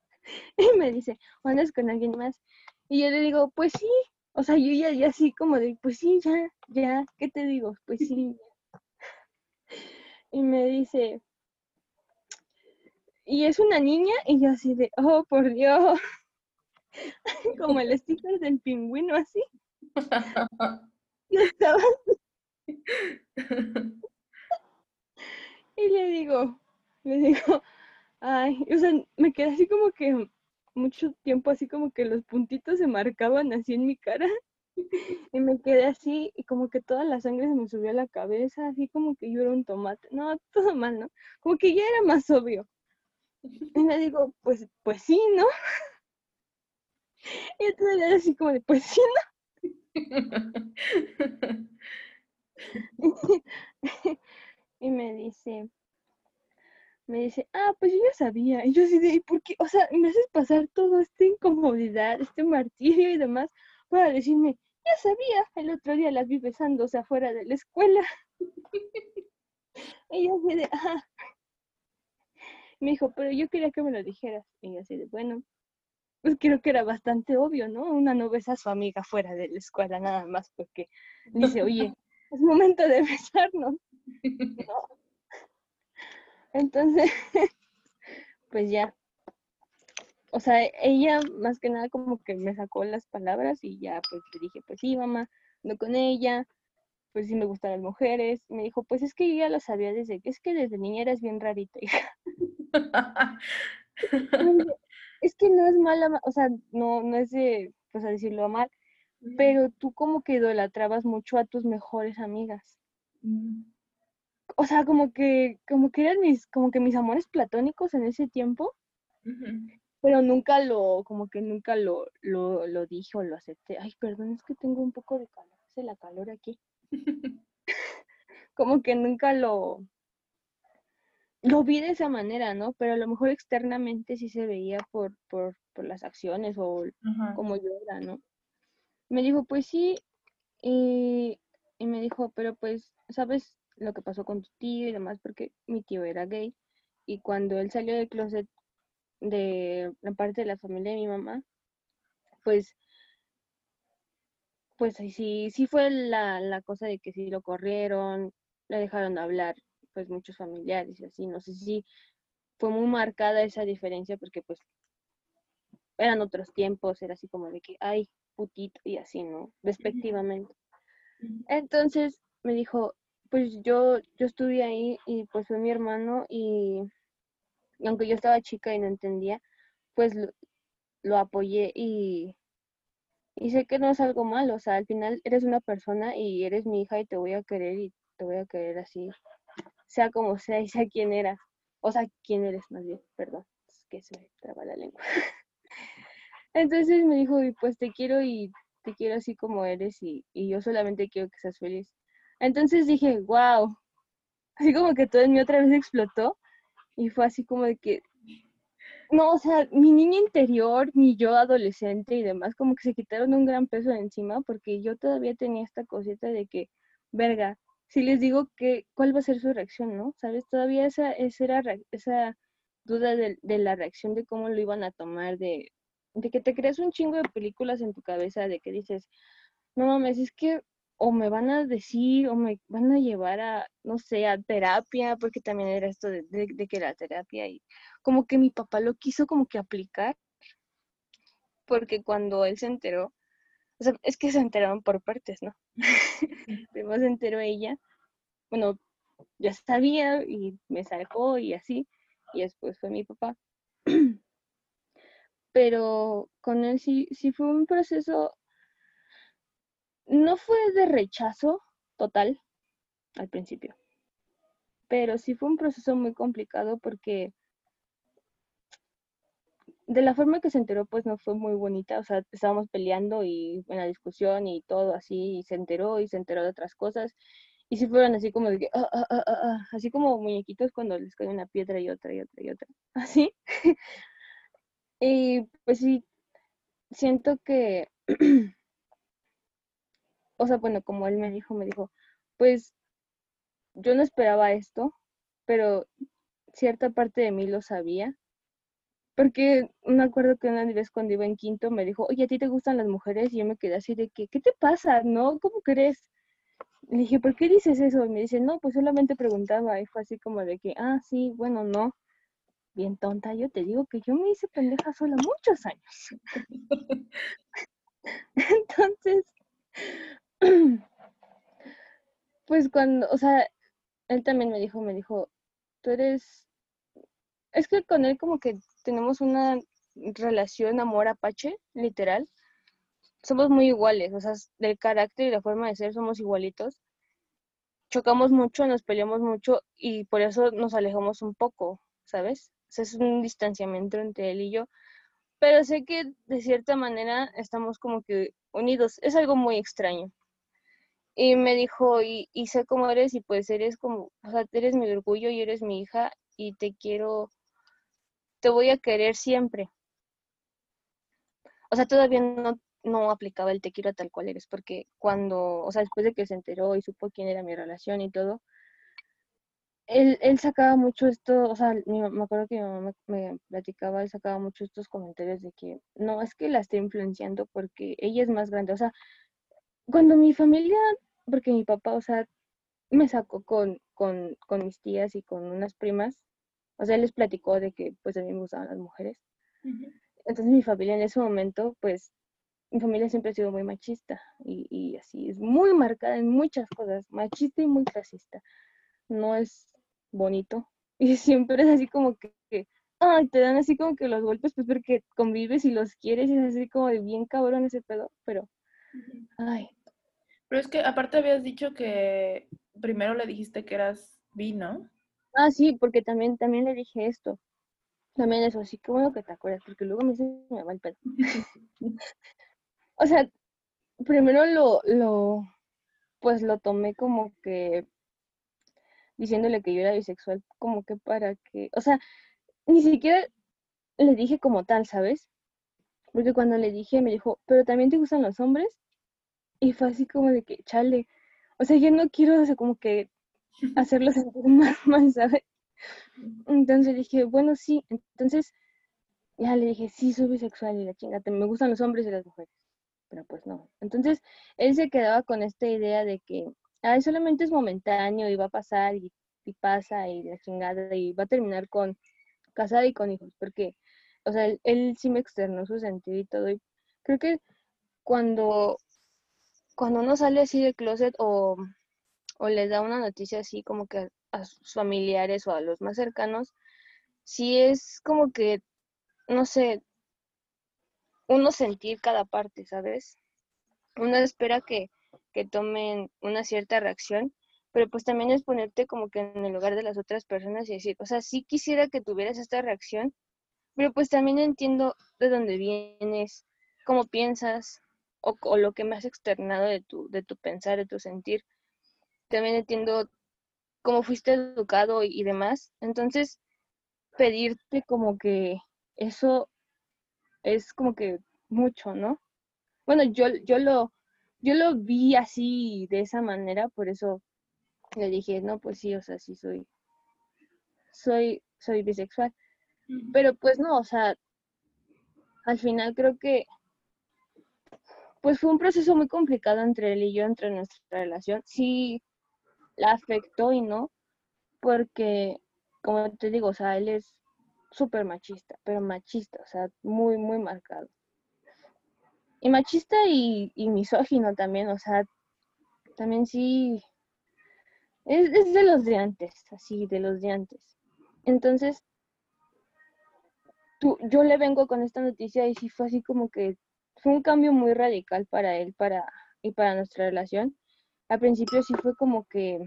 y me dice, o andas con alguien más. Y yo le digo, pues sí, o sea, yo ya, ya así como de, pues sí, ya, ya, ¿qué te digo? Pues sí. y me dice, y es una niña y yo así de, oh, por Dios, como el sticker del pingüino así. y estaba y le digo, le digo, ay, o sea, me quedé así como que mucho tiempo así como que los puntitos se marcaban así en mi cara y me quedé así y como que toda la sangre se me subió a la cabeza, así como que yo era un tomate, no, todo mal, ¿no? Como que ya era más obvio. Y le digo, pues, pues sí, ¿no? Y entonces era así como de, pues sí, y me dice, me dice, ah, pues yo ya sabía. Y yo así de, ¿y por qué? O sea, me haces pasar toda esta incomodidad, este martirio y demás para decirme, ya sabía, el otro día las vi besándose afuera de la escuela. y yo así de, ah. Me dijo, pero yo quería que me lo dijeras. Y yo así de, bueno, pues creo que era bastante obvio, ¿no? Una no besa a su amiga fuera de la escuela nada más porque dice, oye, es momento de besarnos. Entonces, pues ya. O sea, ella más que nada como que me sacó las palabras y ya pues le dije, pues sí, mamá, no con ella, pues sí me gustan las mujeres. me dijo, pues es que yo ya lo sabía desde que es que desde niña eras bien rarita, hija. es que no es mala, o sea, no, no es de, pues a decirlo mal, pero tú como que idolatrabas mucho a tus mejores amigas. O sea, como que, como que eran mis, como que mis amores platónicos en ese tiempo, pero nunca lo, como que nunca lo, lo, lo dije o lo acepté. Ay, perdón, es que tengo un poco de calor, hace la calor aquí. como que nunca lo, lo vi de esa manera, ¿no? Pero a lo mejor externamente sí se veía por, por, por las acciones o como yo era, ¿no? Me dijo, pues sí, y, y, me dijo, pero pues, ¿sabes lo que pasó con tu tío y demás? Porque mi tío era gay y cuando él salió del closet de la parte de la familia de mi mamá, pues pues sí, sí fue la, la cosa de que sí lo corrieron, le dejaron hablar pues muchos familiares y así, no sé si fue muy marcada esa diferencia porque pues eran otros tiempos, era así como de que, ay, putito y así, ¿no? Despectivamente. Entonces me dijo, pues yo, yo estuve ahí y pues fue mi hermano y, aunque yo estaba chica y no entendía, pues lo, lo apoyé y, y sé que no es algo malo, o sea, al final eres una persona y eres mi hija y te voy a querer y te voy a querer así sea como sea y sea quien era, o sea, quién eres más bien, perdón, es que se me traba la lengua. Entonces me dijo, pues te quiero y te quiero así como eres y, y yo solamente quiero que seas feliz. Entonces dije, wow, así como que todo en mí otra vez explotó y fue así como de que, no, o sea, mi niña interior, mi yo adolescente y demás, como que se quitaron un gran peso de encima porque yo todavía tenía esta cosita de que, verga, si les digo que cuál va a ser su reacción, ¿no? ¿Sabes? Todavía esa, esa, era, esa duda de, de, la reacción de cómo lo iban a tomar, de, de que te creas un chingo de películas en tu cabeza, de que dices, no mames, es que o me van a decir o me van a llevar a, no sé, a terapia, porque también era esto de, de, que la terapia y como que mi papá lo quiso como que aplicar, porque cuando él se enteró, o sea, es que se enteraron por partes, ¿no? Primero se enteró ella, bueno, ya sabía y me sacó y así, y después fue mi papá. Pero con él sí, sí fue un proceso, no fue de rechazo total al principio, pero sí fue un proceso muy complicado porque de la forma que se enteró, pues no fue muy bonita, o sea, estábamos peleando y en la discusión y todo así, y se enteró y se enteró de otras cosas, y sí fueron así como de que, ah, ah, ah, así como muñequitos cuando les cae una piedra y otra y otra y otra, así. y pues sí, siento que, o sea, bueno, como él me dijo, me dijo, pues yo no esperaba esto, pero cierta parte de mí lo sabía porque me acuerdo que una vez cuando iba en quinto me dijo, oye, ¿a ti te gustan las mujeres? Y yo me quedé así de que, ¿qué te pasa? ¿No? ¿Cómo crees? Le dije, ¿por qué dices eso? Y me dice, no, pues solamente preguntaba. Y fue así como de que, ah, sí, bueno, no. Bien tonta, yo te digo que yo me hice pendeja sola muchos años. Entonces, pues cuando, o sea, él también me dijo, me dijo, tú eres, es que con él como que tenemos una relación amor apache, literal. Somos muy iguales, o sea, del carácter y la forma de ser somos igualitos. Chocamos mucho, nos peleamos mucho y por eso nos alejamos un poco, ¿sabes? O es un distanciamiento entre él y yo, pero sé que de cierta manera estamos como que unidos. Es algo muy extraño. Y me dijo, y, sé cómo eres y pues eres como, o sea, eres mi orgullo y eres mi hija y te quiero, te voy a querer siempre. O sea, todavía no, no aplicaba el te quiero tal cual eres, porque cuando, o sea, después de que se enteró y supo quién era mi relación y todo, él, él sacaba mucho esto, o sea, me acuerdo que mi mamá me, platicaba, él sacaba mucho estos comentarios de que no, es que la esté influenciando porque ella es más grande, o sea, cuando mi familia, porque mi papá, o sea, me sacó con, con, con mis tías y con unas primas, o sea, él les platicó de que pues a mí me gustaban las mujeres. Entonces mi familia en ese momento, pues mi familia siempre ha sido muy machista y, y así, es muy marcada en muchas cosas, machista y muy clasista. No es bonito. Y siempre es así como que, ay, te dan así como que los golpes, pues porque convives y los quieres y es así como de bien cabrón ese pedo, pero, ay.
Pero es que aparte habías dicho que primero le dijiste que eras vino.
Ah, sí, porque también, también le dije esto. También eso, así que bueno que te acuerdas, porque luego me dice me va el pedo. o sea, primero lo, lo, pues lo tomé como que diciéndole que yo era bisexual, como que para que, o sea, ni siquiera le dije como tal, ¿sabes? Porque cuando le dije me dijo, pero también te gustan los hombres. Y fue así como de que, chale, o sea, yo no quiero o como que hacerlo sentir más mal, ¿sabes? Entonces dije, bueno, sí, entonces ya le dije, sí, soy bisexual y la chingada, me gustan los hombres y las mujeres. Pero pues no. Entonces él se quedaba con esta idea de que ay, solamente es momentáneo y va a pasar y, pasa y la chingada y va a terminar con casada y con hijos, porque, o sea, él, sí me externó su sentido y todo. Y creo que cuando, cuando uno sale así de closet o, o les da una noticia así como que a, sus familiares o a los más cercanos, sí es como que, no sé, uno sentir cada parte, ¿sabes? Uno espera que, que tomen una cierta reacción, pero pues también es ponerte como que en el lugar de las otras personas y decir, o sea, sí quisiera que tuvieras esta reacción, pero pues también entiendo de dónde vienes, cómo piensas o, lo que me has externado de tu, de tu pensar, de tu sentir. También entiendo cómo fuiste educado y, y demás. Entonces, pedirte como que eso es como que mucho, ¿no? Bueno, yo, yo lo, yo lo vi así, de esa manera, por eso le dije, no, pues sí, o sea, sí soy, soy, soy bisexual. Pero pues no, o sea, al final creo que, pues fue un proceso muy complicado entre él y yo, entre nuestra relación. Sí, la afectó y no, porque, como te digo, o sea, él es súper machista, pero machista, o sea, muy, muy marcado y machista y, misógino también, o sea, también sí, es, de los de antes, así, de los de antes. Entonces, tú, yo le vengo con esta noticia y sí fue así como que fue un cambio muy radical para él para, y para nuestra relación. Al principio sí fue como que,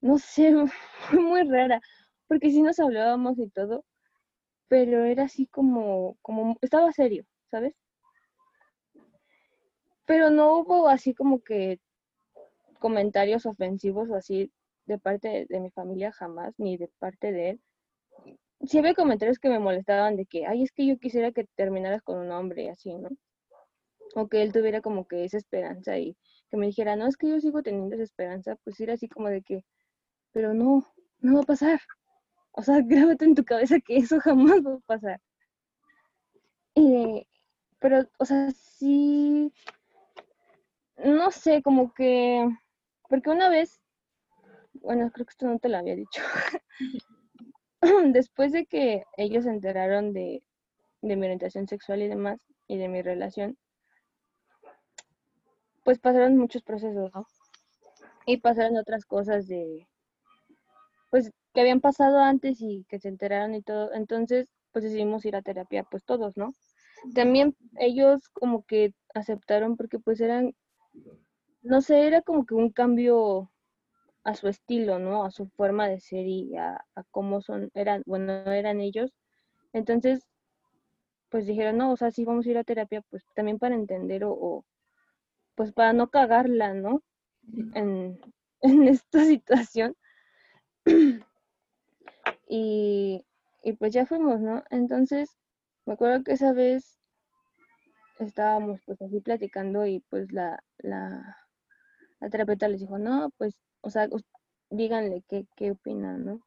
no sé, fue muy rara, porque sí nos hablábamos y todo, pero era así como, como, estaba serio, ¿sabes? pero no hubo así como que comentarios ofensivos o así de parte de, mi familia jamás, ni de parte de él. Sí había comentarios que me molestaban de que, ay, es que yo quisiera que terminaras con un hombre así, ¿no? O que él tuviera como que esa esperanza y que me dijera, no, es que yo sigo teniendo esa esperanza, pues era así como de que, pero no, no va a pasar. O sea, grábate en tu cabeza que eso jamás va a pasar. pero, o sea, sí, no sé, como que, porque una vez, bueno, creo que esto no te lo había dicho, después de que ellos se enteraron de, mi orientación sexual y demás, y de mi relación, pues pasaron muchos procesos, ¿no? Y pasaron otras cosas de, pues, que habían pasado antes y que se enteraron y todo. Entonces, pues decidimos ir a terapia, pues todos, ¿no? También ellos como que aceptaron porque pues eran no sé, era como que un cambio a su estilo, ¿no? A su forma de ser y a, cómo son, eran, bueno, eran ellos. Entonces, pues dijeron, no, o sea, sí vamos a ir a terapia, pues también para entender o, o pues para no cagarla, ¿no? En, en esta situación. y, y pues ya fuimos, ¿no? Entonces, me acuerdo que esa vez estábamos pues así platicando y pues la, la, la terapeuta les dijo, no, pues, o sea, díganle qué, qué opinan, ¿no?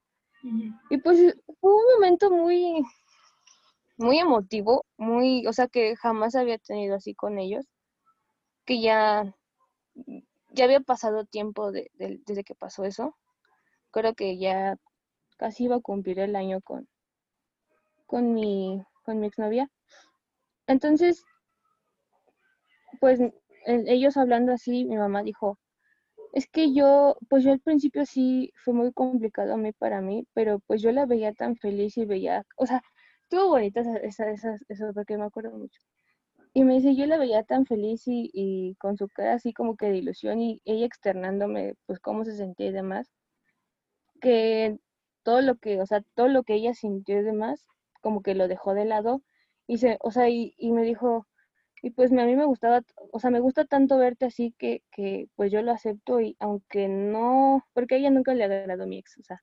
Y pues fue un momento muy, muy emotivo, muy, o sea, que jamás había tenido así con ellos, que ya, ya había pasado tiempo de, desde que pasó eso. Creo que ya casi iba a cumplir el año con, con mi, con mi exnovia. Entonces, pues ellos hablando así, mi mamá dijo, es que yo, pues yo al principio sí fue muy complicado a mí para mí, pero pues yo la veía tan feliz y veía, o sea, estuvo bonita esa, esa, esa, porque me acuerdo mucho. Y me dice, yo la veía tan feliz y, y, con su cara así como que de ilusión y ella externándome pues cómo se sentía y demás, que todo lo que, o sea, todo lo que ella sintió y demás, como que lo dejó de lado y se, o sea, y, y me dijo, y pues a mí me gustaba, o sea, me gusta tanto verte así que, que pues yo lo acepto y aunque no, porque a ella nunca le agradó mi ex, o sea,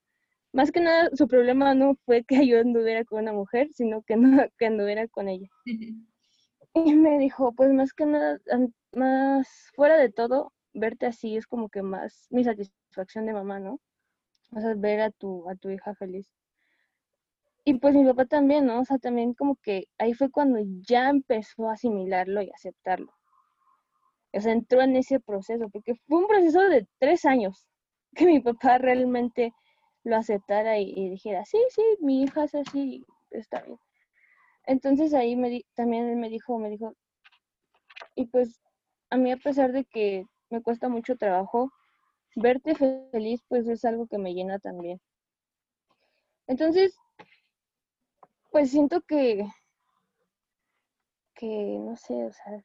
más que nada su problema no fue que yo anduviera con una mujer, sino que no que anduviera con ella. Y me dijo, pues más que nada, más fuera de todo, verte así es como que más mi satisfacción de mamá, ¿no? O sea, ver a tu, a tu hija feliz. Y pues mi papá también, ¿no? O sea, también como que ahí fue cuando ya empezó a asimilarlo y aceptarlo. O sea, entró en ese proceso, porque fue un proceso de tres años que mi papá realmente lo aceptara y, dijera, sí, sí, mi hija es así, está bien. Entonces ahí me también me dijo, me dijo, y pues a mí a pesar de que me cuesta mucho trabajo, verte feliz pues es algo que me llena también. Entonces, pues siento que, que, no sé, o sea,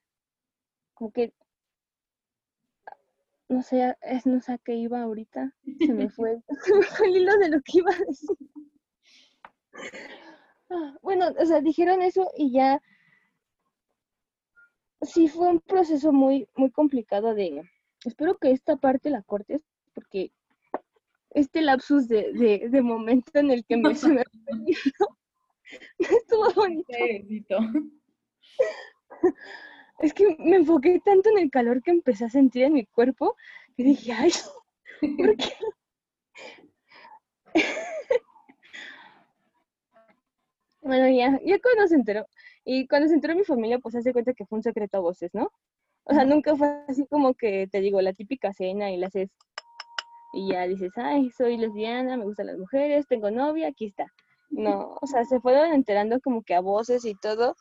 como que, no sé, es, no sé a qué iba ahorita, se me fue, se me fue el hilo de lo que iba a decir. Ah, bueno, o sea, dijeron eso y ya, sí fue un proceso muy, muy complicado de, espero que esta parte la cortes, porque este lapsus de, de, de momento en el que me, se me Estuvo bonito. Es que me enfoqué tanto en el calor que empecé a sentir en mi cuerpo que dije, ay, ¿por qué? bueno, ya, ya cuando se enteró, y cuando se enteró mi familia, pues hace cuenta que fue un secreto a voces, ¿no? O sea, nunca fue así como que te digo la típica cena y la haces y ya dices, ay, soy lesbiana, me gustan las mujeres, tengo novia, aquí está. No, o sea, se fueron enterando como que a voces y todo.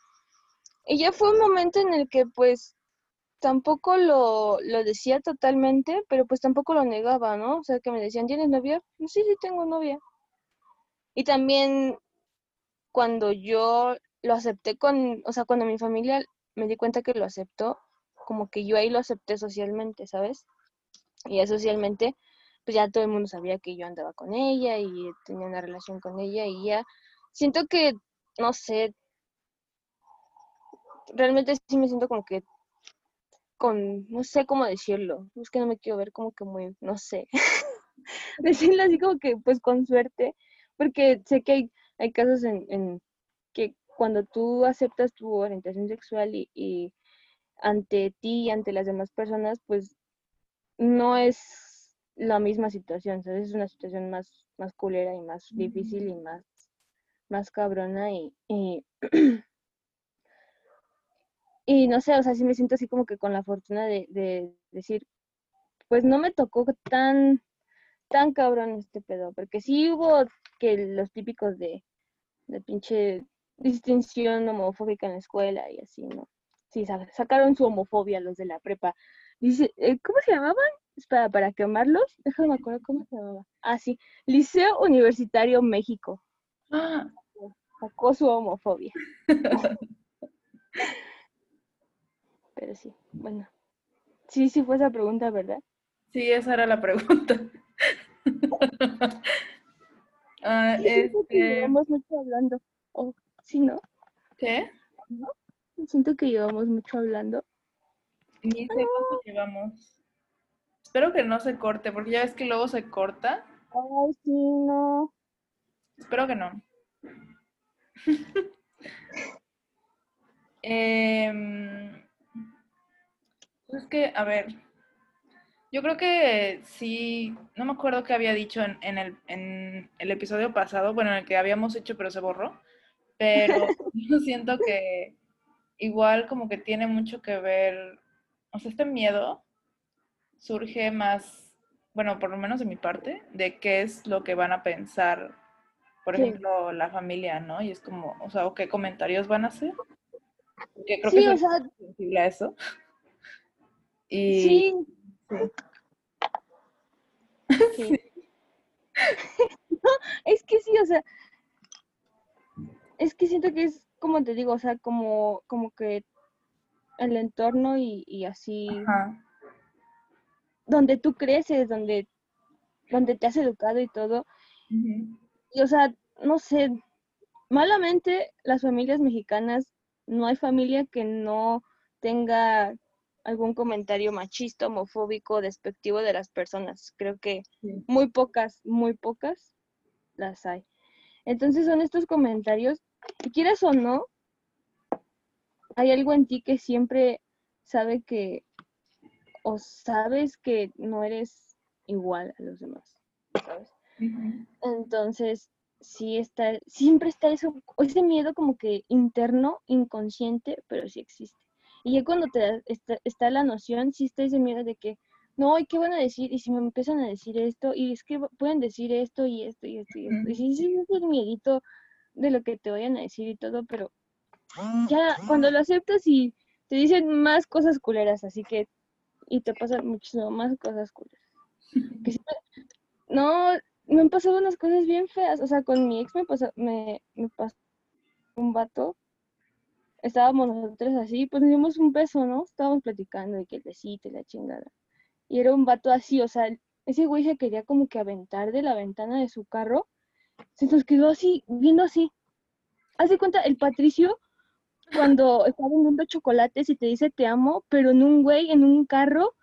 Y ya fue un momento en el que pues tampoco lo, lo decía totalmente, pero pues tampoco lo negaba, ¿no? O sea, que me decían, ¿tienes novia? sí, sí, tengo novia. Y también cuando yo lo acepté con, o sea, cuando mi familia me di cuenta que lo aceptó, como que yo ahí lo acepté socialmente, ¿sabes? Y ya socialmente pues ya todo el mundo sabía que yo andaba con ella y tenía una relación con ella y ya siento que, no sé, realmente sí me siento como que con, no sé cómo decirlo, es que no me quiero ver como que muy, no sé, decirlo así como que pues con suerte, porque sé que hay, hay casos en, que cuando tú aceptas tu orientación sexual y, y ante ti y ante las demás personas, pues no es la misma situación, ¿sabes? Es una situación más, más culera y más difícil y más, más cabrona y, y, no sé, o sea, sí me siento así como que con la fortuna de, de decir, pues no me tocó tan, tan cabrón este pedo, porque sí hubo que los típicos de, de pinche distinción homofóbica en la escuela y así, ¿no? Sí, sacaron su homofobia los de la prepa. Dice, eh, ¿cómo se llamaban? Espera, para quemarlos, déjame me acuerdo cómo se llamaba. Ah, sí, Liceo Universitario México. Ah. Sacó su homofobia. Pero sí, bueno. Sí, sí fue esa pregunta, ¿verdad?
Sí, esa era la pregunta.
ah, este... mucho hablando. Oh, ¿Sí, no?
¿Qué?
¿no? Siento que llevamos mucho hablando.
Ni sé cuánto llevamos. Espero que no se corte, porque ya ves que luego se corta.
Ay, sí, no.
Espero que no. Em, es que, a ver, yo creo que sí, no me acuerdo qué había dicho en, en, el, en el episodio pasado, bueno, en el que habíamos hecho, pero se borró, pero yo siento que igual como que tiene mucho que ver, o sea, este miedo surge más, bueno, por lo menos de mi parte, de qué es lo que van a pensar, por
Sí.
ejemplo, la familia, ¿no? Y es como, o sea, o qué comentarios van a hacer. Porque creo
Sí,
que
o
soy
sea,
sensible a eso. Y
sí.
sí.
Sí. No, es que sí, o sea, es que siento que es como te digo, o sea, como, como que el entorno y, y así,
Ajá.
Donde tú creces, donde, donde te has educado y todo, y o sea, no sé, malamente las familias mexicanas, no hay familia que no tenga algún comentario machista, homofóbico, despectivo de las personas. Creo que
Sí.
muy pocas, muy pocas las hay. Entonces son estos comentarios, y quieras o no, hay algo en ti que siempre sabe que, o sabes que no eres igual a los demás. Entonces, sí está, siempre está eso, ese miedo como que interno, inconsciente, pero sí existe. Y ya cuando te da- está, está la noción, sí está ese miedo de que, no, ¿y qué van a decir? Y si me empiezan a decir esto, y es que pueden decir esto y esto y esto y esto. Y sí, sí, es el miedito de lo que te vayan a decir y todo, pero ya cuando lo aceptas y te dicen más cosas culeras, así que, y te pasan muchísimo más cosas culeras. Que no, me han pasado unas cosas bien feas, o sea, con mi ex me pasó, me, me pasó un vato, estábamos nosotros así, pues nos dimos un beso, ¿no? Estábamos platicando de que el besito y la chingada. Y era un vato así, o sea, ese güey se quería como que aventar de la ventana de su carro, se nos quedó así, viendo así. Haz de cuenta, el Patricio, cuando está vendiendo chocolates y te dice te amo, pero en un güey, en un carro,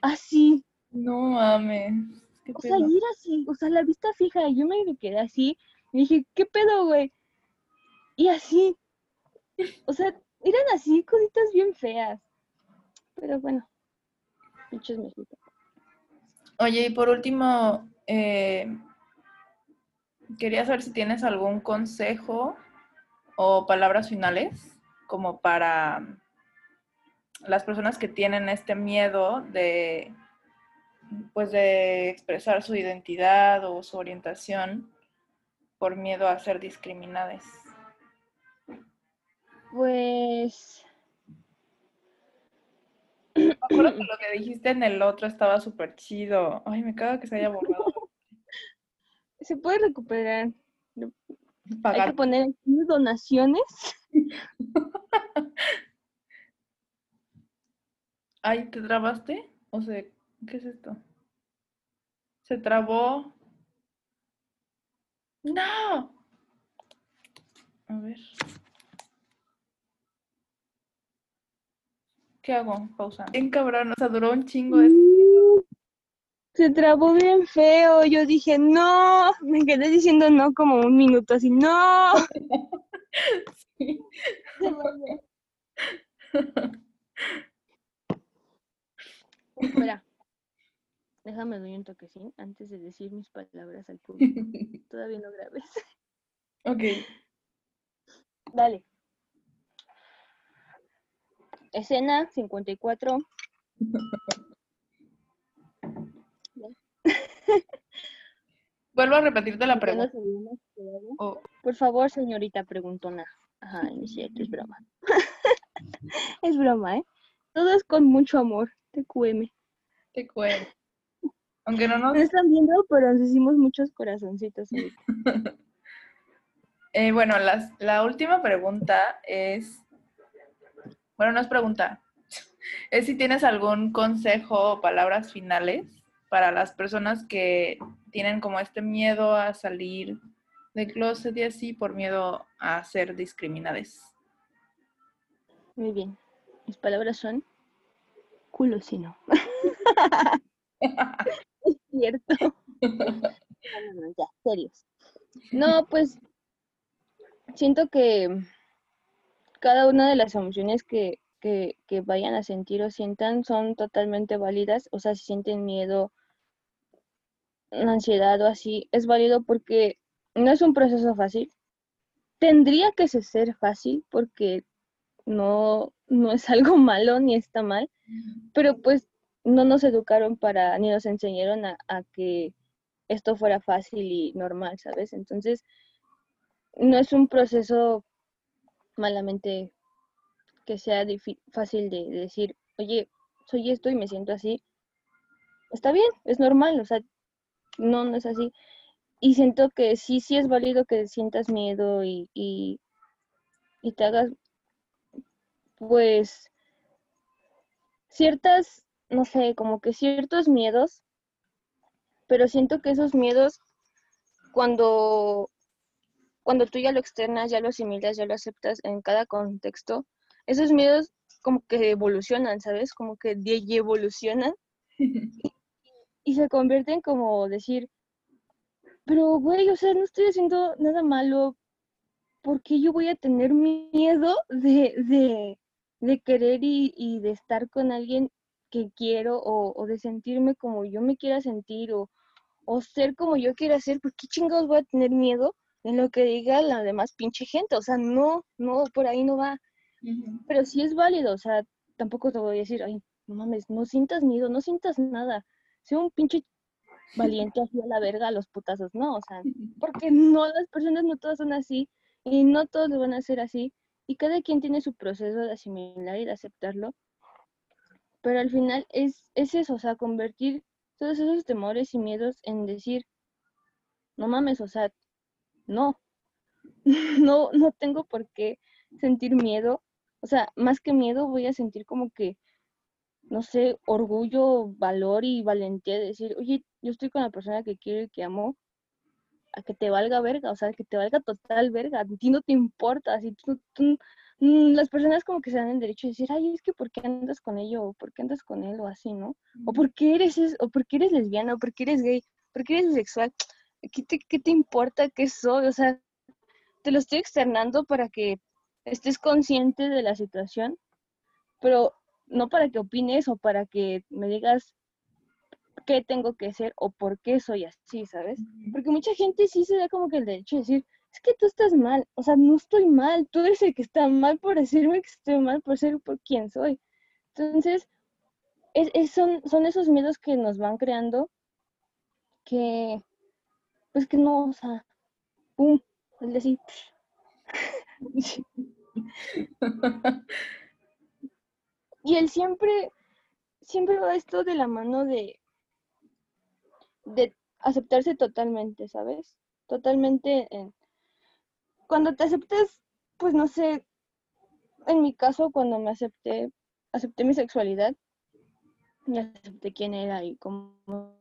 así.
No mames. ¿Qué
O sea,
pedo?
era así, o sea, la vista fija, yo me quedé así, y dije, ¿qué pedo, güey? Y así, o sea, eran así, cositas bien feas. Pero bueno, pinches mexicanos.
Oye, y por último, eh, quería saber si tienes algún consejo o palabras finales como para las personas que tienen este miedo de pues de expresar su identidad o su orientación por miedo a ser discriminadas.
Pues,
Me acuerdo que lo que dijiste en el otro estaba súper chido. Ay, me cago que se haya borrado.
se puede recuperar. Hay que
Pagar.
poner donaciones.
Ay, ¿te trabaste? O sea, ¿qué es esto? Se trabó. ¡No! A ver. ¿Qué hago? Pausa. Bien cabrón, o sea, duró un chingo de...
Se trabó bien feo. Yo dije, no. Me quedé diciendo no como un minuto, así, no.
Sí.
Espera. Déjame doy un toquecín antes de decir mis palabras al público. Todavía no grabes.
Ok.
Dale. Escena 54.
Vuelvo a repetirte la pregunta. Oh,
Por favor, señorita preguntona. Ajá, no es cierto, es broma. es broma, ¿eh? Todo es con mucho amor. TQM.
te cuento. Aunque no nos...
No están viendo, pero nos hicimos muchos corazoncitos.
Eh, bueno, las- la última pregunta es... Bueno, no es pregunta. Es si tienes algún consejo o palabras finales para las personas que tienen como este miedo a salir del closet y así por miedo a ser discriminadas.
Muy bien. Mis palabras son culo si no. es cierto. Ya, serios. No, pues siento que cada una de las emociones que, que, que, vayan a sentir o sientan son totalmente válidas. O sea, si sienten miedo, ansiedad o así, es válido porque no es un proceso fácil. Tendría que ser fácil porque no, no es algo malo ni está mal, pero pues no nos educaron para, ni nos enseñaron a, a que esto fuera fácil y normal, ¿sabes? Entonces, no es un proceso malamente que sea fácil de, decir, oye, soy esto y me siento así. Está bien, es normal, o sea, no, no es así. Y siento que sí, sí es válido que sientas miedo y, y, y te hagas, pues, ciertas, no sé, como que ciertos miedos, pero siento que esos miedos, cuando cuando tú ya lo externas, ya lo asimilas, ya lo aceptas en cada contexto, esos miedos como que evolucionan, ¿sabes? Como que evolucionan y, se convierten como decir, pero güey, o sea, no estoy haciendo nada malo, ¿por qué yo voy a tener miedo de, de, de querer y, y, de estar con alguien que quiero o, o, de sentirme como yo me quiera sentir o, o ser como yo quiera ser? ¿Por qué chingados voy a tener miedo en lo que diga la demás pinche gente. O sea, no, no, por ahí no va. Pero sí es válido, o sea, tampoco te voy a decir, ay, no mames, no sientas miedo, no sientas nada. Un pinche valiente así a la verga a los putazos, no, o sea, porque no, las personas no todas son así y no todos lo van a hacer así y cada quien tiene su proceso de asimilar y de aceptarlo. Pero al final es, es eso, o sea, convertir todos esos temores y miedos en decir, no mames, o sea, no, no, no tengo por qué sentir miedo. O sea, más que miedo voy a sentir como que, no sé, orgullo, valor y valentía de decir, oye, yo estoy con la persona que quiero y que amo, a que te valga verga, o sea, que te valga total verga, a ti no te importa, así tú, mm, las personas como que se dan el derecho de decir, ay, es que ¿por qué andas con ello? o ¿por qué andas con él? o así, ¿no? O ¿por qué eres, o por qué eres lesbiana? o ¿por qué eres gay? ¿por qué eres bisexual? ¿qué te, qué te importa qué soy? O sea, te lo estoy externando para que estés consciente de la situación, pero no para que opines o para que me digas qué tengo que hacer o por qué soy así, ¿sabes? Porque mucha gente sí se da como que el derecho de decir, es que tú estás mal, o sea, no estoy mal, tú eres el que está mal por decirme que estoy mal por ser por quien soy. Entonces, es, son, son esos miedos que nos van creando que pues que no, o sea, pum, el decir. y él siempre, siempre va esto de la mano de, de aceptarse totalmente, ¿sabes? Totalmente. cuando te aceptes, pues no sé, en mi caso, cuando me acepté, acepté mi sexualidad, acepté quién era y cómo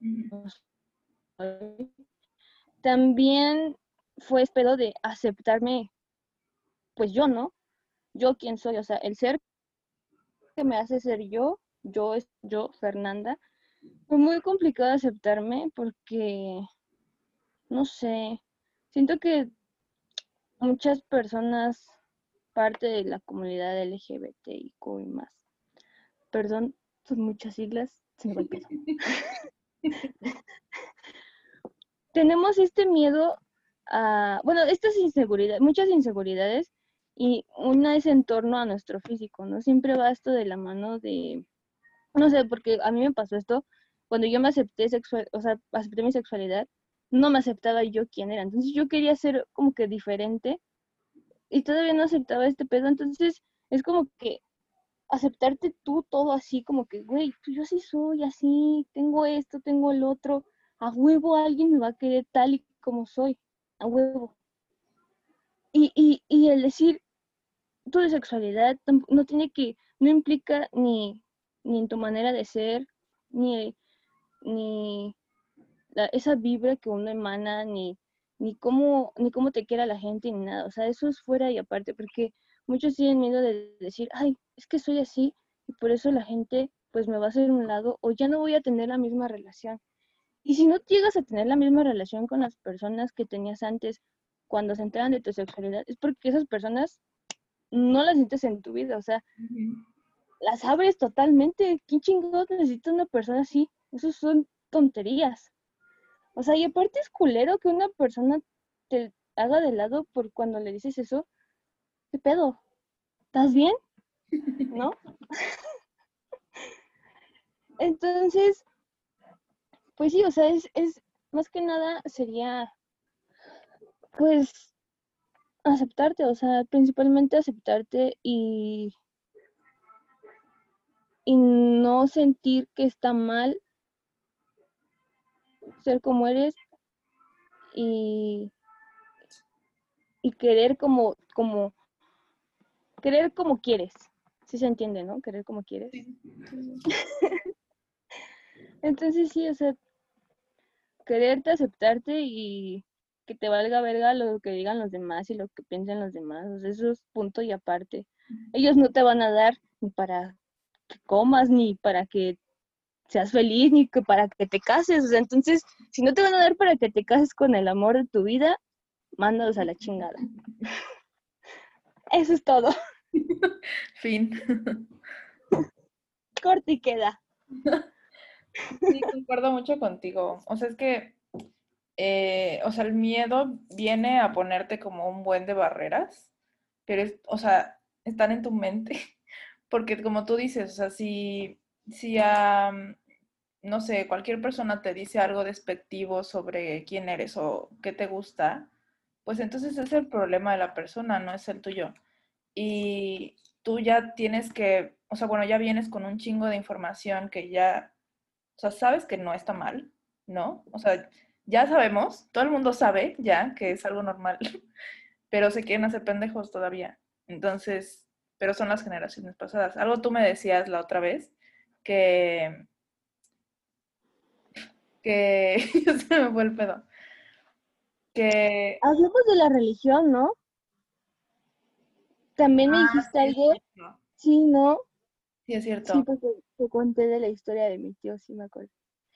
también fue espero de aceptarme, pues yo, ¿no? Yo quién soy, o sea, el ser que me hace ser yo, yo, es yo, Fernanda, fue muy complicado aceptarme porque, no sé, siento que muchas personas, parte de la comunidad LGBTIQ y más, perdón, son muchas siglas, se me tenemos este miedo a, bueno, estas inseguridades, muchas inseguridades, y una es en torno a nuestro físico, ¿no? Siempre va esto de la mano de, no sé, porque a mí me pasó esto, cuando yo me acepté sexual, o sea, acepté mi sexualidad, no me aceptaba yo quién era, entonces yo quería ser como que diferente y todavía no aceptaba este pedo, entonces es como que aceptarte tú todo así, como que, güey, pues yo sí soy así, tengo esto, tengo el otro, a huevo alguien me va a querer tal y como soy, a huevo. Y, y, y el decir tu sexualidad no tiene que, no implica ni, ni en tu manera de ser, ni, ni esa vibra que uno emana, ni, ni cómo, ni cómo te quiera la gente, ni nada. O sea, eso es fuera y aparte, porque muchos tienen miedo de decir, ay, es que soy así y por eso la gente pues me va a hacer un lado o ya no voy a tener la misma relación. Y si no llegas a tener la misma relación con las personas que tenías antes cuando se enteran de tu sexualidad, es porque esas personas no las sientes en tu vida, o sea, las abres totalmente. ¿Qué chingados necesita una persona así? Eso son tonterías. O sea, y aparte es culero que una persona te haga de lado por cuando le dices eso. ¿Qué pedo? ¿Estás bien? ¿No? Entonces, pues sí, o sea, es, es más que nada sería, pues, aceptarte, o sea, principalmente aceptarte y, y no sentir que está mal ser como eres y, y querer como, como, querer como quieres. Si se entiende, ¿no? Querer como quieres. Entonces sí, o sea, quererte, aceptarte y que te valga verga lo que digan los demás y lo que piensen los demás. O sea, eso es punto y aparte. Ellos no te van a dar ni para que comas, ni para que seas feliz, ni que para que te cases. O sea, entonces, si no te van a dar para que te cases con el amor de tu vida, mándalos a la chingada. Eso es todo.
Fin.
Corte y queda.
Sí, concuerdo mucho contigo. O sea, es que, eh, o sea, el miedo viene a ponerte como un buen de barreras, pero, es, o sea, están en tu mente. Porque como tú dices, o sea, si, si a, no sé, cualquier persona te dice algo despectivo sobre quién eres o qué te gusta, pues entonces es el problema de la persona, no es el tuyo. Y tú ya tienes que, o sea, bueno, ya vienes con un chingo de información que ya o sea, sabes que no está mal, ¿no? O sea, ya sabemos, todo el mundo sabe ya que es algo normal, pero se quieren hacer pendejos todavía. Entonces, pero son las generaciones pasadas. Algo tú me decías la otra vez que que se me fue el pedo. Que
hablemos de la religión, ¿no? También me ah, dijiste algo. Sí, ¿no?
Sí, es cierto.
Sí, porque te conté de la historia de mi tío, sí me acuerdo.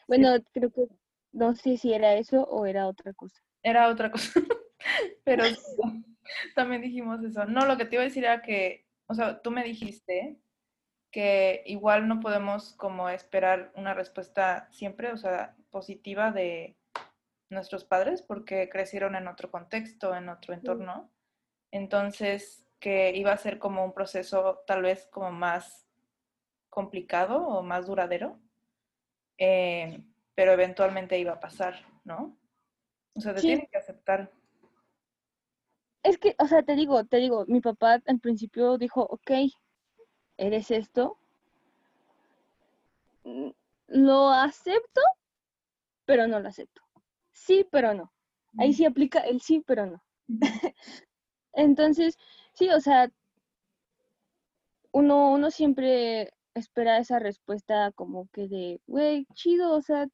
Bueno, creo que no sé si era eso o era otra cosa.
Era otra cosa, pero también dijimos eso. No, lo que te iba a decir era que, o sea, tú me dijiste que igual no podemos como esperar una respuesta siempre, o sea, positiva de nuestros padres porque crecieron en otro contexto, en otro entorno. Entonces, que iba a ser como un proceso tal vez como más complicado o más duradero, eh, pero eventualmente iba a pasar, ¿no? O sea, te tiene que aceptar.
Es que, o sea, te digo, te digo, mi papá al principio dijo, ok, eres esto, mm, lo acepto, pero no lo acepto. Sí, pero no. Ahí sí aplica el sí, pero no. Entonces, sí, o sea, uno, uno siempre espera esa respuesta como que de, güey, chido, o sea,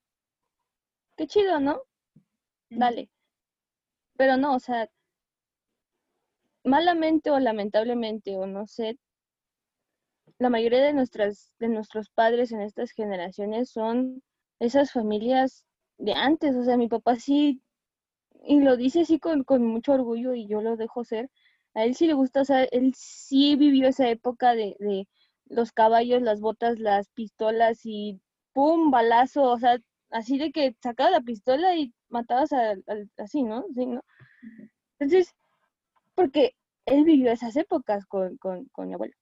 qué chido, ¿no? Dale. Pero no, o sea, malamente o lamentablemente, o no sé, la mayoría de nuestras, de nuestros padres en estas generaciones son esas familias de antes, o sea, mi papá sí, y lo dice así con, con mucho orgullo y yo lo dejo ser, a él sí le gusta, o sea, él sí vivió esa época de, de los caballos, las botas, las pistolas y ¡pum! balazo, o sea, así de que sacabas la pistola y matabas al, así, ¿no? Sí, ¿no? Entonces, porque él vivió esas épocas con, con, con mi abuelo.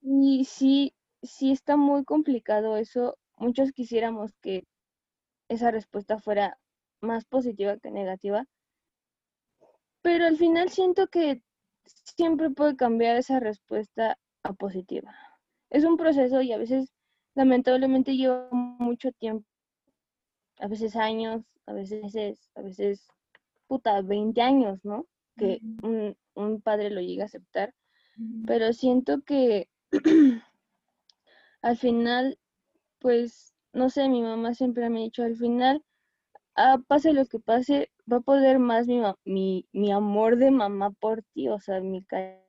Y sí, sí está muy complicado eso. Muchos quisiéramos que esa respuesta fuera más positiva que negativa. Pero al final siento que siempre puede cambiar esa respuesta a positiva. Es un proceso y a veces lamentablemente lleva mucho tiempo, a veces años, a veces, a veces, puta, 20 años, ¿no? Que un, un, padre lo llegue a aceptar. Pero siento que al final, pues, no sé, mi mamá siempre me ha dicho, al final, ah, pase lo que pase, va a poder más mi, mi, mi amor de mamá por ti, o sea, mi cariño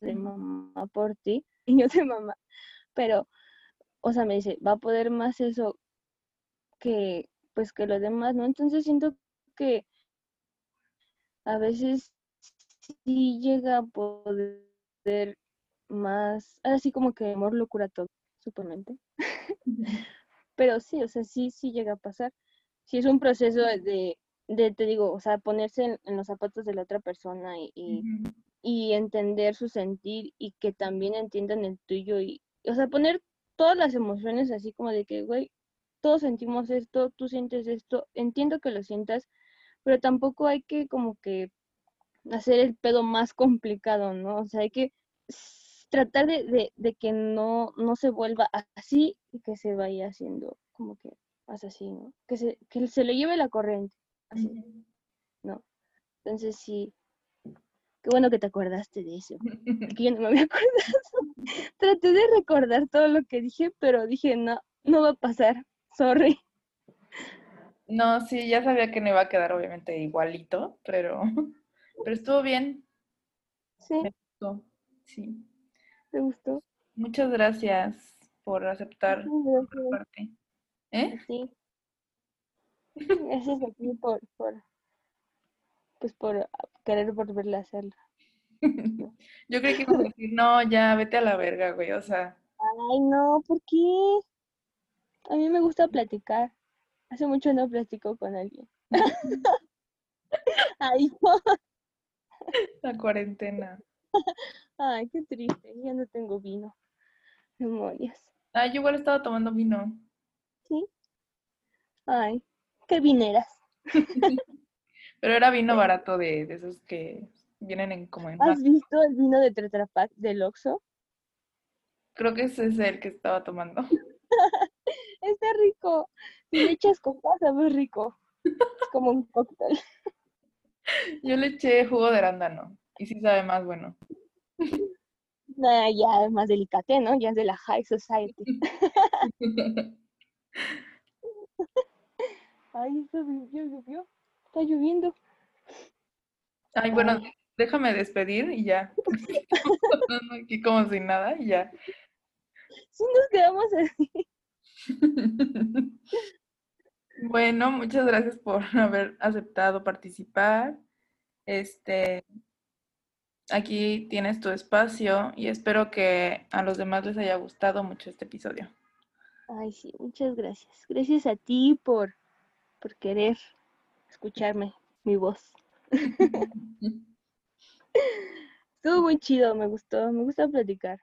de mamá por ti, y yo de mamá, pero, o sea, me dice, va a poder más eso que, pues, que los demás, ¿no? Entonces siento que a veces sí llega a poder más, así como que amor lo cura todo, supuestamente. Pero sí, o sea, sí, sí llega a pasar. Sí es un proceso de, de te digo, o sea, ponerse en, los zapatos de la otra persona y, y, entender su sentir y que también entiendan el tuyo y, o sea, poner todas las emociones así como de que, güey, todos sentimos esto, tú sientes esto, entiendo que lo sientas, pero tampoco hay que como que hacer el pedo más complicado, ¿no? O sea, hay que tratar de, de, que no, no se vuelva así y que se vaya haciendo como que más así, ¿no? Que se, que se le lleve la corriente, así, ¿no? Entonces sí, qué bueno que te acordaste de eso, que yo no me había acordado. Traté de recordar todo lo que dije, pero dije, no, no va a pasar, sorry.
No, sí, ya sabía que no iba a quedar obviamente igualito, pero, pero estuvo bien.
Sí.
Me gustó, sí.
¿Te gustó?
Muchas gracias por aceptar
gracias.
parte. ¿Eh?
Sí. Gracias a ti por, por, pues por querer volverle a hacerlo.
Yo creí que iba a decir, no, ya, vete a la verga, güey, o sea.
Ay, no, ¿por qué? A mí me gusta platicar. Hace mucho no platico con alguien. Ay,
La cuarentena.
Ay, qué triste, ya no tengo vino. Demonios.
Ay, yo igual estaba tomando vino.
Sí. Ay, qué vineras.
Pero era vino barato de, de esos que vienen en como en
¿Has visto el vino de Tetra Pak del Oxxo?
Creo que ese es el que estaba tomando.
Está rico. Si le echas coca, sabe rico. Es como un cóctel.
Yo le eché jugo de arándano y sí sabe más bueno.
Nah, ya es más delicate, ¿no? Ya es de la high society. Ay, está llovió, Está lloviendo.
Ay, bueno, déjame despedir y ya. aquí como sin nada y ya.
Sí, nos quedamos así.
Bueno, muchas gracias por haber aceptado participar. Este, aquí tienes tu espacio y espero que a los demás les haya gustado mucho este episodio.
Ay, sí, muchas gracias. Gracias a ti por, por querer escucharme, mi voz. Estuvo muy chido, me gustó, me gusta platicar.